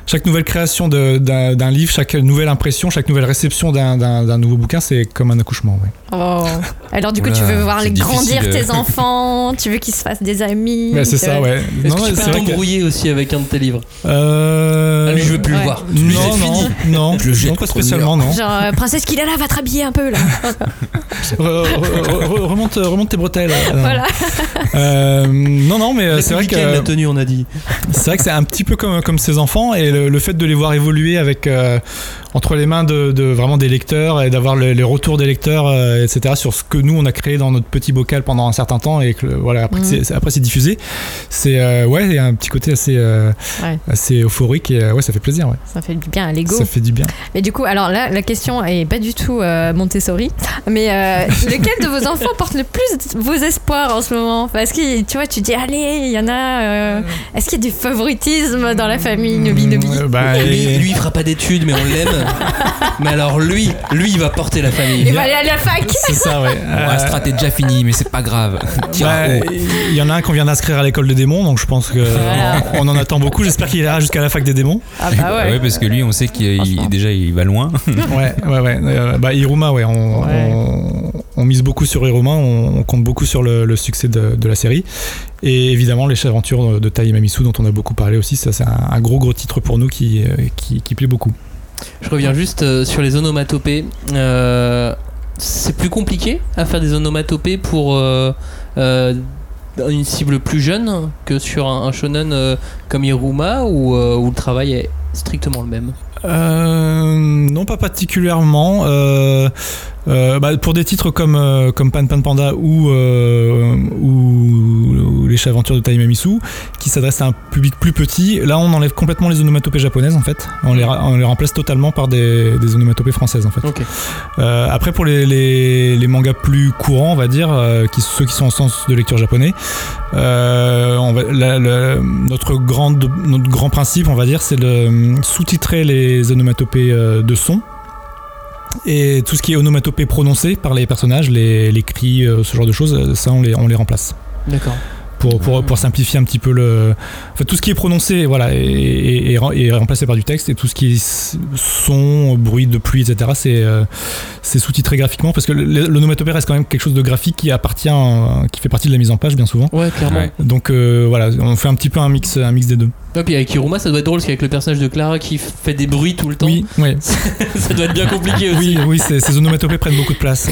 chaque nouvelle création d'un livre, chaque nouvelle impression, chaque nouvelle réception d'un- nouveau bouquin, c'est comme un accouchement. Oh. Alors du coup, tu veux voir les grandir tes enfants, tu veux qu'ils se fassent des amis. Ouais, c'est ça, que- ouais. Est-ce Non, que tu c'est peux que- t'embrouiller aussi avec un de tes livres Euh, Ah, lui, je veux plus Ouais. le voir. Non, non, fini. non, Je le jette non, pas spécialement, non. Genre, euh, princesse Kilala va te rhabiller un peu là. Re- re- re- remonte, remonte tes bretelles. Euh, voilà. euh, non, non, mais euh, c'est vrai Républicaine, la que tenue, on a dit. c'est vrai que c'est un petit peu comme comme ses enfants et le, le fait de les voir évoluer avec euh, entre les mains de, de vraiment des lecteurs et d'avoir le- les retours des lecteurs, euh, etc. sur ce que nous on a créé dans notre petit bocal pendant un certain temps et que voilà après Mhm. c'est après c'est diffusé. C'est euh, ouais, il y a un petit côté assez euh, Ouais. assez euphorique et euh, ouais, ça fait plaisir. Ouais. Ça fait du bien à l'ego. Ça fait du bien. Mais du coup, alors là, la question est pas du tout euh, Montessori, mais euh, lequel de vos enfants porte le plus vos espoirs en ce moment? Parce que tu vois, tu dis, allez, il y en a. euh, Est-ce qu'il y a du favoritisme dans la famille Nobi Nobi Euh, bah, lui, lui, il fera pas d'études, mais on l'aime. mais alors lui, lui, il va porter la famille. Il va aller à la fac c'est ça, ouais. Bon, Astra, t'es déjà fini, mais c'est pas grave. Il y en a un qu'on vient d'inscrire à l'école des démons, donc je pense que Voilà. on en attend beaucoup. J'espère qu'il ira jusqu'à la fac des démons. Ah bah ouais. Ouais, parce que lui, on sait qu'il déjà il va loin. Ouais, ouais, ouais. Euh, bah, Iruma, ouais, on, Ouais. On, on mise beaucoup sur Iruma, on, on compte beaucoup sur le, le succès de, de la série. Et évidemment, les aventures de Tai Mamisu, dont on a beaucoup parlé aussi, ça c'est un, un gros gros titre pour nous qui, euh, qui, qui plaît beaucoup. Je reviens juste euh, sur les onomatopées. Euh, c'est plus compliqué à faire des onomatopées pour euh, euh, une cible plus jeune que sur un, shonen euh, comme Iruma où le travail est strictement le même? Non, pas particulièrement. Euh, bah, pour des titres comme, euh, comme Pan Pan Panda ou, euh, ou, ou Les de Taimamisu, qui s'adressent à un public plus petit, là on enlève complètement les onomatopées japonaises en fait. On les, ra- on les remplace totalement par des, des onomatopées françaises en fait. Euh, après, pour les, les, les mangas plus courants, on va dire, qui, ceux qui sont en sens de lecture japonais, on va, la- la- notre, grande, notre grand principe, on va dire, c'est de sous-titrer les onomatopées de son. Et tout ce qui est onomatopée prononcée par les personnages, les, les cris, euh, ce genre de choses, euh, ça on les, on les remplace. D'accord. Pour, pour, pour simplifier un petit peu le. En fait, tout ce qui est prononcé voilà, est, est- est rem- est remplacé par du texte et tout ce qui est son, bruit de pluie, etc., c'est euh, c'est sous-titré graphiquement parce que l'onomatopée reste quand même quelque chose de graphique qui appartient, à- qui fait partie de la mise en page bien souvent. Ouais, clairement. Ouais. Donc euh, voilà, on fait un petit peu un mix, un mix des deux. Et puis avec Iruma, ça doit être drôle parce qu'avec le personnage de Clara qui fait des bruits tout le temps, Oui, ouais. ça doit être bien compliqué aussi. oui, oui, ces, onomatopées prennent beaucoup de place.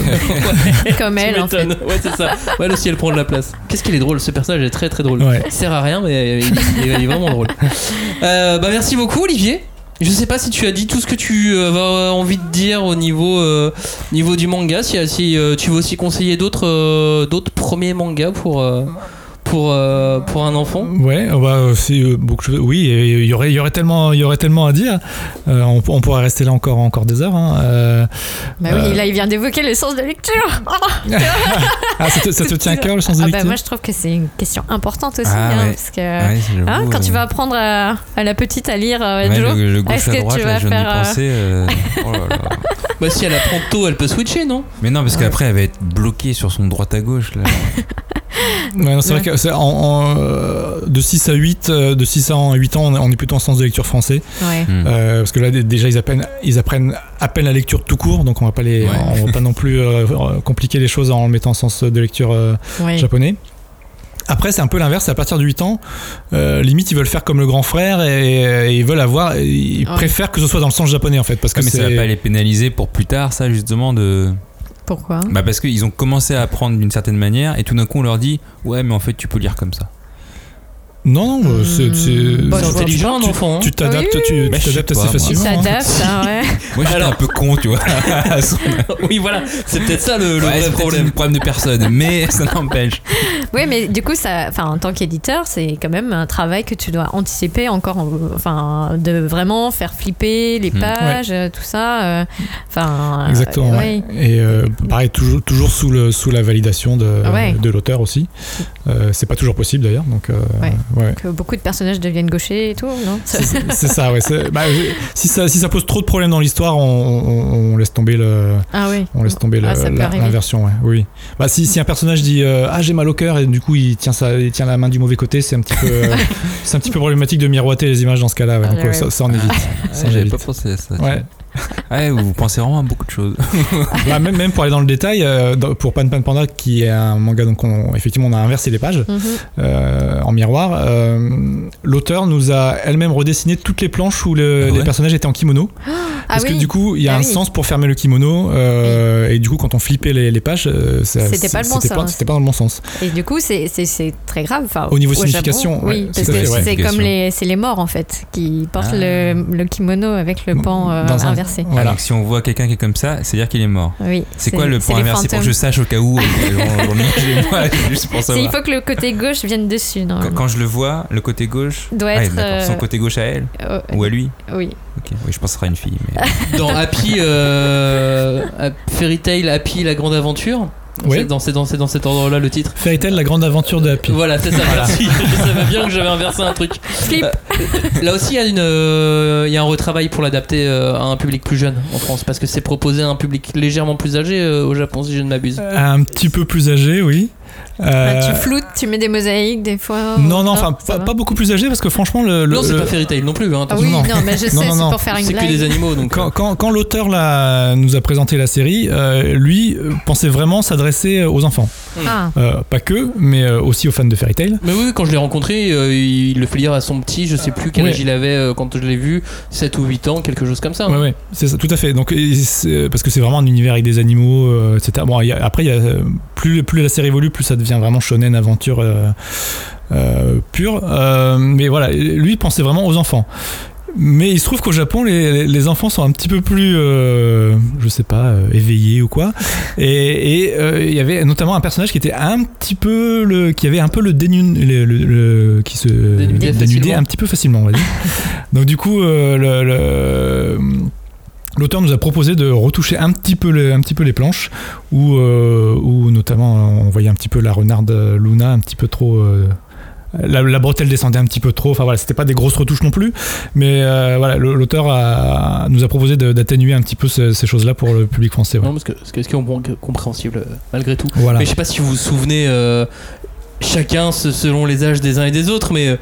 Comme elle, en fait. Ouais, c'est ça. Ouais, elle aussi, elle prend de la place. Qu'est-ce qu'il est drôle, ce personnage? Est très très drôle. Ouais. Il sert à rien, mais il, il est vraiment drôle. Euh, bah, merci beaucoup, Olivier. Je sais pas si tu as dit tout ce que tu euh, avais envie de dire au niveau, euh, niveau du manga, si, si euh, tu veux aussi conseiller d'autres d'autres premiers mangas pour, pour, euh, pour un enfant. Ouais, euh, bah, c'est euh, choses. Oui, il y aurait, il y aurait tellement, il y aurait tellement à dire. Euh, on, on pourrait rester là encore, encore des heures. hein. Euh, Bah oui, Euh. là, il vient d'évoquer le sens de lecture. Ah, ça te, ça te tient à cœur le sens de Ah bah, lecture moi, je trouve que c'est une question importante aussi. Ah hein, ouais. parce que, Ouais, hein, quand tu euh, vas apprendre à, à la petite à lire euh, ouais, Joe, le, le gauche est-ce que droite, tu vas faire, euh, penser. euh, oh là là. Bah, si elle apprend tôt, elle peut switcher, non? Mais non, parce qu'après, elle va être bloquée sur son droite à gauche. Là. Ouais, non, c'est vrai que en- en, euh, de 6 à 8, euh, de 6 à 8 ans, on est- plutôt en sens de lecture français. Ouais. Hmm. Euh, parce que là, déjà, ils apprennent, ils apprennent à peine la lecture tout court, donc on va pas les, Ouais. on va pas non plus euh, compliquer les choses en le mettant en sens de lecture euh, Ouais. japonais. Après, c'est un peu l'inverse. À partir de 8 ans, euh, limite, ils veulent faire comme le grand frère et, et ils veulent avoir. Ils Ouais. préfèrent que ce soit dans le sens japonais en fait, parce que Ah, mais ça va pas les pénaliser pour plus tard, ça, justement, de. Pourquoi? Bah, parce qu'ils ont commencé à apprendre d'une certaine manière, et tout d'un coup, on leur dit, ouais, mais en fait, tu peux lire comme ça. Non, non, euh, c'est. c'est- Bah, intelligent, un tu- enfant. hein. Tu t'adaptes, Oui, tu Bah, tu t'adaptes assez facilement. hein. s'adapte, hein, ouais. Moi, j'étais Alors- un peu con, tu vois. oui, voilà, c'est peut-être ça le, le Ouais, vrai problème. problème de personne, mais ça n'empêche. Oui, mais du coup, ça, enfin, en tant qu'éditeur, c'est quand même un travail que tu dois anticiper encore, en- enfin, de vraiment faire flipper les Mm. pages, euh, tout ça. euh, Exactement. euh, ouais. oui. Et euh, pareil, toujours, toujours sous, le, sous la validation de, Ouais. de l'auteur aussi. Euh, c'est pas toujours possible d'ailleurs. Donc, euh, Ouais. Que beaucoup de personnages deviennent gauchers et tout, non C'est ça, ouais. bah, si, ça, si ça pose trop de problèmes dans l'histoire, on, on- on laisse tomber le. Ah oui. On laisse tomber Ah, arriver. l'inversion, ouais. Oui. Bah, si, si un personnage dit euh, ah j'ai mal au cœur et du coup il tient ça, il tient la main du mauvais côté, c'est un petit peu, euh, c'est un petit peu problématique de miroiter les images dans ce cas-là. ouais. Ah, Donc ouais, ouais. ça, ça, on évite. Ça, on J'avais pas pensé à ça. Ouais. Ouais, vous pensez vraiment à beaucoup de choses. Bah, même, même pour aller dans le détail, euh, pour Pan Pan Panda, qui est un manga, donc on- effectivement on a inversé les pages Mhm. euh, en miroir, euh, l'auteur nous a elle-même redessiné toutes les planches où le- Ah ouais les personnages étaient en kimono. Ah Parce oui. que du coup, il y a Ah un oui. sens pour fermer le kimono, euh, et du coup, quand on flippait les, les pages, euh, ça- C'était pas le bon c'était sens. C'était pas dans le bon sens. Et du coup, c'est- c'est c'est très grave. Enfin, Au niveau Japon, signification, ouais, oui, parce que c'est comme les, c'est les morts en fait qui portent Ah. le, le kimono avec le pan euh, Dans un- inversé. Voilà. Donc, si on voit quelqu'un qui est comme ça, c'est-à-dire qu'il est mort. Oui. C'est quoi le c'est point inversé pour que je sache au cas où euh, C'est- Il faut que le côté gauche vienne dessus. Quand, je le vois, le côté gauche. Doit Ah, être, son euh, côté gauche à elle Euh, ou à lui. oui. Ok, oui, je pense que ce sera une fille. Mais... Dans Happy, euh, Fairy Tail, Happy, la grande aventure. C'est dans, cet ordre-là le titre. Fairy Tail, la grande aventure de Happy. Voilà, c'est ça, merci. Je savais bien que j'avais inversé un truc. Flip. Euh, là aussi, il y, a une, euh, il y a un retravail pour l'adapter euh, à un public plus jeune en France, parce que c'est proposé à un public légèrement plus âgé euh, au Japon, si je ne m'abuse. Un petit peu plus âgé, oui. Bah, Euh, tu floutes, tu mets des mosaïques des fois. non, non, enfin, pas, beaucoup plus âgé parce que franchement, le. le- non, c'est le- pas Fairy Tail non plus. Hein, Ah oui, Non, mais je sais, c'est pour faire une c'est que blague. des animaux, donc. Quand, quand, quand l'auteur l'a- nous a présenté la série, euh, lui euh, pensait vraiment s'adresser aux enfants. Ah, Euh, pas que, mais euh, aussi aux fans de Fairy Tail. Mais oui, quand je l'ai rencontré, euh, il le fait lire à son petit, je sais plus quel Ouais. âge il avait euh, quand je l'ai vu, 7 ou 8 ans, quelque chose comme ça. hein. Ouais, ouais, c'est ça, tout à fait. Donc, parce que c'est vraiment un univers avec des animaux, euh, etc. Bon, y a- après, il y a, euh, plus, plus la série évolue, plus ça devient vraiment shonen aventure euh, euh, pure. Euh, mais voilà, lui pensait vraiment aux enfants. Mais il se trouve qu'au Japon, les, les enfants sont un petit peu plus, euh, je sais pas, euh, éveillés ou quoi. Et euh, il y avait notamment un personnage qui était un petit peu le, qui avait un peu le dénu, le, le- le- qui se Dénudait un petit peu facilement, on va dire. Donc du coup, le- le, L'auteur nous a proposé de retoucher un petit peu, les, un petit peu les planches, où, euh, où notamment on voyait un petit peu la renarde Luna un petit peu trop. euh, la, la bretelle descendait un petit peu trop. Enfin voilà, c'était pas des grosses retouches non plus, mais euh, voilà, l'auteur a- nous a proposé d'atténuer un petit peu ce- ces choses-là pour le public français. ouais. Non, parce que ce qui est compréhensible malgré tout? Voilà. Mais je sais pas si vous vous souvenez, chacun se- selon les âges des uns et des autres, mais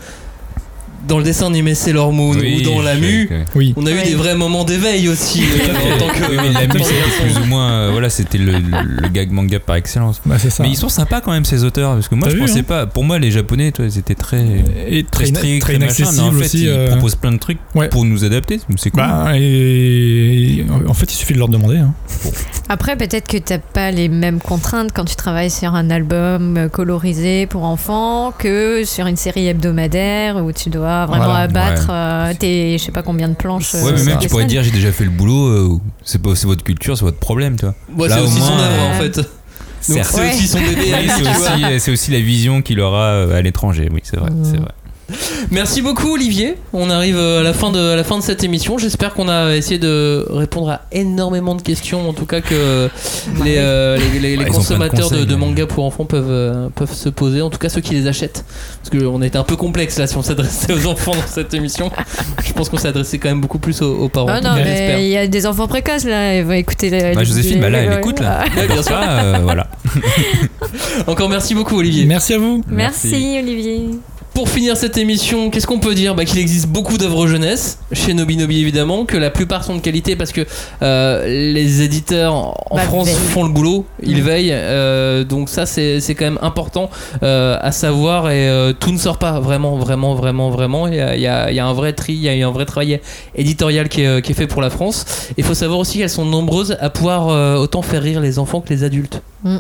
dans le dessin animé Sailor Moon Oui, ou dans la je- mu, Oui. on a eu des vrais moments d'éveil aussi en tant que. Oui, mais la que c'était plus ou moins. euh, voilà, c'était le, le- le gag manga par excellence. Bah, ça. Mais ils sont sympas quand même ces auteurs parce que moi je vu, pensais hein pas. Pour moi les japonais, toi, ils étaient très et très stricts, très très machin, mais en inaccessible fait aussi. ils euh, proposent plein de trucs ouais. pour nous adapter. C'est cool. bah, et en fait, il suffit de leur demander. hein. Après, peut-être que t'as pas les mêmes contraintes quand tu travailles sur un album colorisé pour enfants que sur une série hebdomadaire où tu dois vraiment Voilà. abattre euh, tes je sais pas combien de planches. ouais, euh, mais même tu pourrais dire j'ai déjà fait le boulot. euh, c'est pas c'est votre culture, c'est votre problème, tu vois. C'est au aussi son moins, œuvre en fait. C'est Ouais. aussi son bébé. c'est aussi, la vision qu'il aura à l'étranger. Oui, c'est vrai, c'est vrai. Merci beaucoup Olivier. On arrive euh, à la fin de, à la fin de cette émission. J'espère qu'on a essayé de répondre à énormément de questions, en tout cas que les, euh, les, les- Ouais, consommateurs de, conseils, de mais- mangas pour enfants peuvent, euh, peuvent se poser, en tout cas ceux qui les achètent. Parce qu'on a été un peu complexe là si on s'adressait aux enfants dans cette émission. Je pense qu'on s'est adressé quand même beaucoup plus aux, aux parents. Ah non, mais il y a des enfants précoces là, ils vont écouter. les- Bah, les- Joséphine, bah là, elle écoute là. Ouais, bien sûr. Ah, euh, voilà. Encore merci beaucoup Olivier. Merci à vous. Merci, Olivier. Pour finir cette émission, qu'est-ce qu'on peut dire? Bah, Qu'il existe beaucoup d'œuvres jeunesse chez Nobinobi évidemment, que la plupart sont de qualité parce que euh, les éditeurs en Bah, France font le boulot, ils Mm. veillent. euh, donc ça c'est c'est quand même important euh, à savoir et euh, tout ne sort pas vraiment, vraiment, vraiment, vraiment. Il y a, il y a- il y a un vrai tri, il y a un vrai travail éditorial qui est, qui est fait pour la France. Il faut savoir aussi qu'elles sont nombreuses à pouvoir euh, autant faire rire les enfants que les adultes. Mm.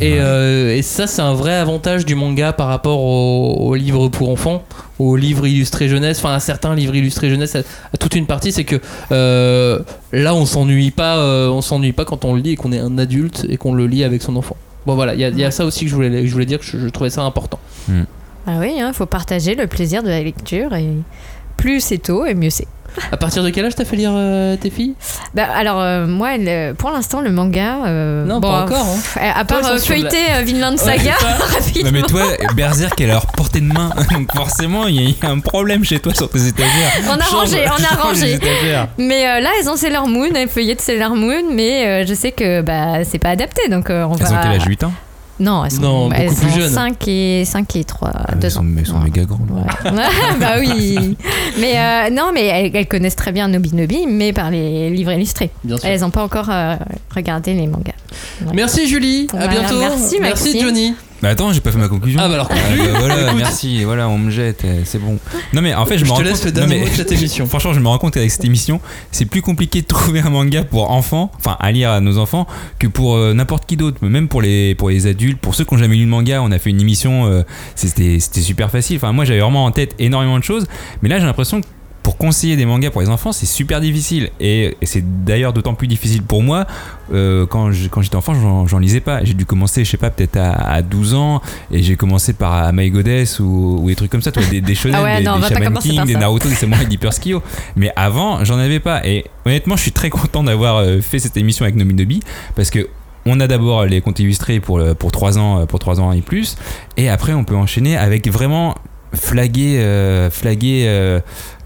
Et, euh, et ça, c'est un vrai avantage du manga par rapport aux, livres pour enfants, aux livres illustrés jeunesse, enfin à certains livres illustrés jeunesse, à, à toute une partie, c'est que euh, là, on s'ennuie pas, euh, on s'ennuie pas quand on le lit et qu'on est un adulte et qu'on le lit avec son enfant. Bon voilà, il y, a- il y a ça aussi que je voulais, que je voulais dire, que je, je trouvais ça important. Ah oui, il faut partager le plaisir de la lecture et plus c'est tôt et mieux c'est. À partir de quel âge t'as fait lire euh, tes filles? Bah, alors euh, moi, le- pour l'instant, le manga. euh, Non, bon, pas encore. hein. pff, à Toi, part ils euh, sont sur de la- feuilleter euh, Vinland Saga rapidement. Non mais toi, Berserk elle est à leur portée de main, donc forcément il y, a- il y a un problème chez toi sur tes étagères. On a Change- rangé, on a change rangé. les étagères. Mais euh, là, elles ont Sailor Moon, elles feuilletent Sailor Moon, mais euh, je sais que bah, c'est pas adapté, donc euh, on Elles va. ont quel âge? 8 ans? Non, elles sont, Non, elles beaucoup plus jeunes. 5 et 5 et 3 Elles 2 sont, ans. elles sont méga grandes. Ouais. bah oui. Mais euh, non, mais elles, elles connaissent très bien Nobi Nobi, mais par les livres illustrés. Bien sûr. Elles n'ont pas encore euh, regardé les mangas. Merci Julie, à Voilà, bientôt. merci, Maxime. Johnny. Bah attends, j'ai pas fait ma conclusion. Ah bah alors Ah, conclue. bah voilà, merci, voilà, on me jette, c'est bon. Non mais en fait, je, Je me te rends laisse compte, le dernier non, mais- mot de cette émission. Franchement, je me rends compte qu'avec cette émission, c'est plus compliqué de trouver un manga pour enfants, enfin à lire à nos enfants, que pour euh, n'importe qui d'autre, même pour les pour les adultes, pour ceux qui n'ont jamais lu le manga, on a fait une émission, euh, c'était c'était super facile. Enfin moi, j'avais vraiment en tête énormément de choses, mais là j'ai l'impression que pour conseiller des mangas pour les enfants, c'est super difficile. Et, et c'est d'ailleurs d'autant plus difficile pour moi. euh, quand j'étais enfant, j'en lisais pas. J'ai dû commencer, je sais pas, peut-être à, à 12 ans. Et j'ai commencé par My Goddess ou, ou des trucs comme ça, toi, des, des shonen, Ah ouais, des, non, on des Shaman King, des. Naruto, des Samurai, des Skio. Mais avant, j'en avais pas. Et honnêtement, je suis très content d'avoir euh, fait cette émission avec Nomi Nobi. Parce que on a d'abord les comptes illustrés pour, pour 3 ans, pour 3 ans et plus. Et après, on peut enchaîner avec vraiment flaguer, euh, euh,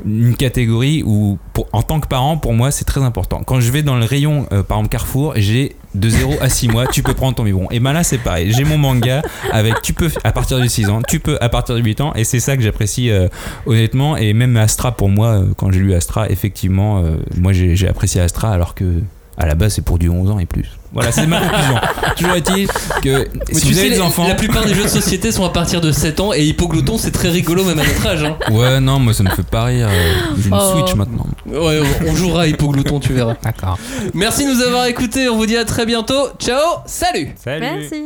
une catégorie où, en tant que parent, pour moi, c'est très important. Quand je vais dans le rayon, euh, par exemple Carrefour, j'ai de 0 à 6 mois, tu peux prendre ton biberon. Et ben là, c'est pareil. J'ai mon manga avec tu peux à partir de 6 ans, tu peux à partir de 8 ans. Et c'est ça que j'apprécie honnêtement. Et même Astra, pour moi, quand j'ai lu Astra, effectivement, moi j'ai j'ai apprécié Astra alors que. À la base, c'est pour du 11 ans et plus. Voilà, c'est ma conclusion. Toujours est-il que Mais si tu vous sais, avez des la- enfants. la plupart des jeux de société sont à partir de 7 ans et Hippoglouton c'est très rigolo même à notre âge. hein. Ouais, non, moi ça me fait pas rire. euh, J'ai une Oh. Switch maintenant. Ouais, on jouera à Hippoglouton, tu verras. D'accord. Merci de nous avoir écoutés, on vous dit à très bientôt. Ciao, salut Salut. Merci.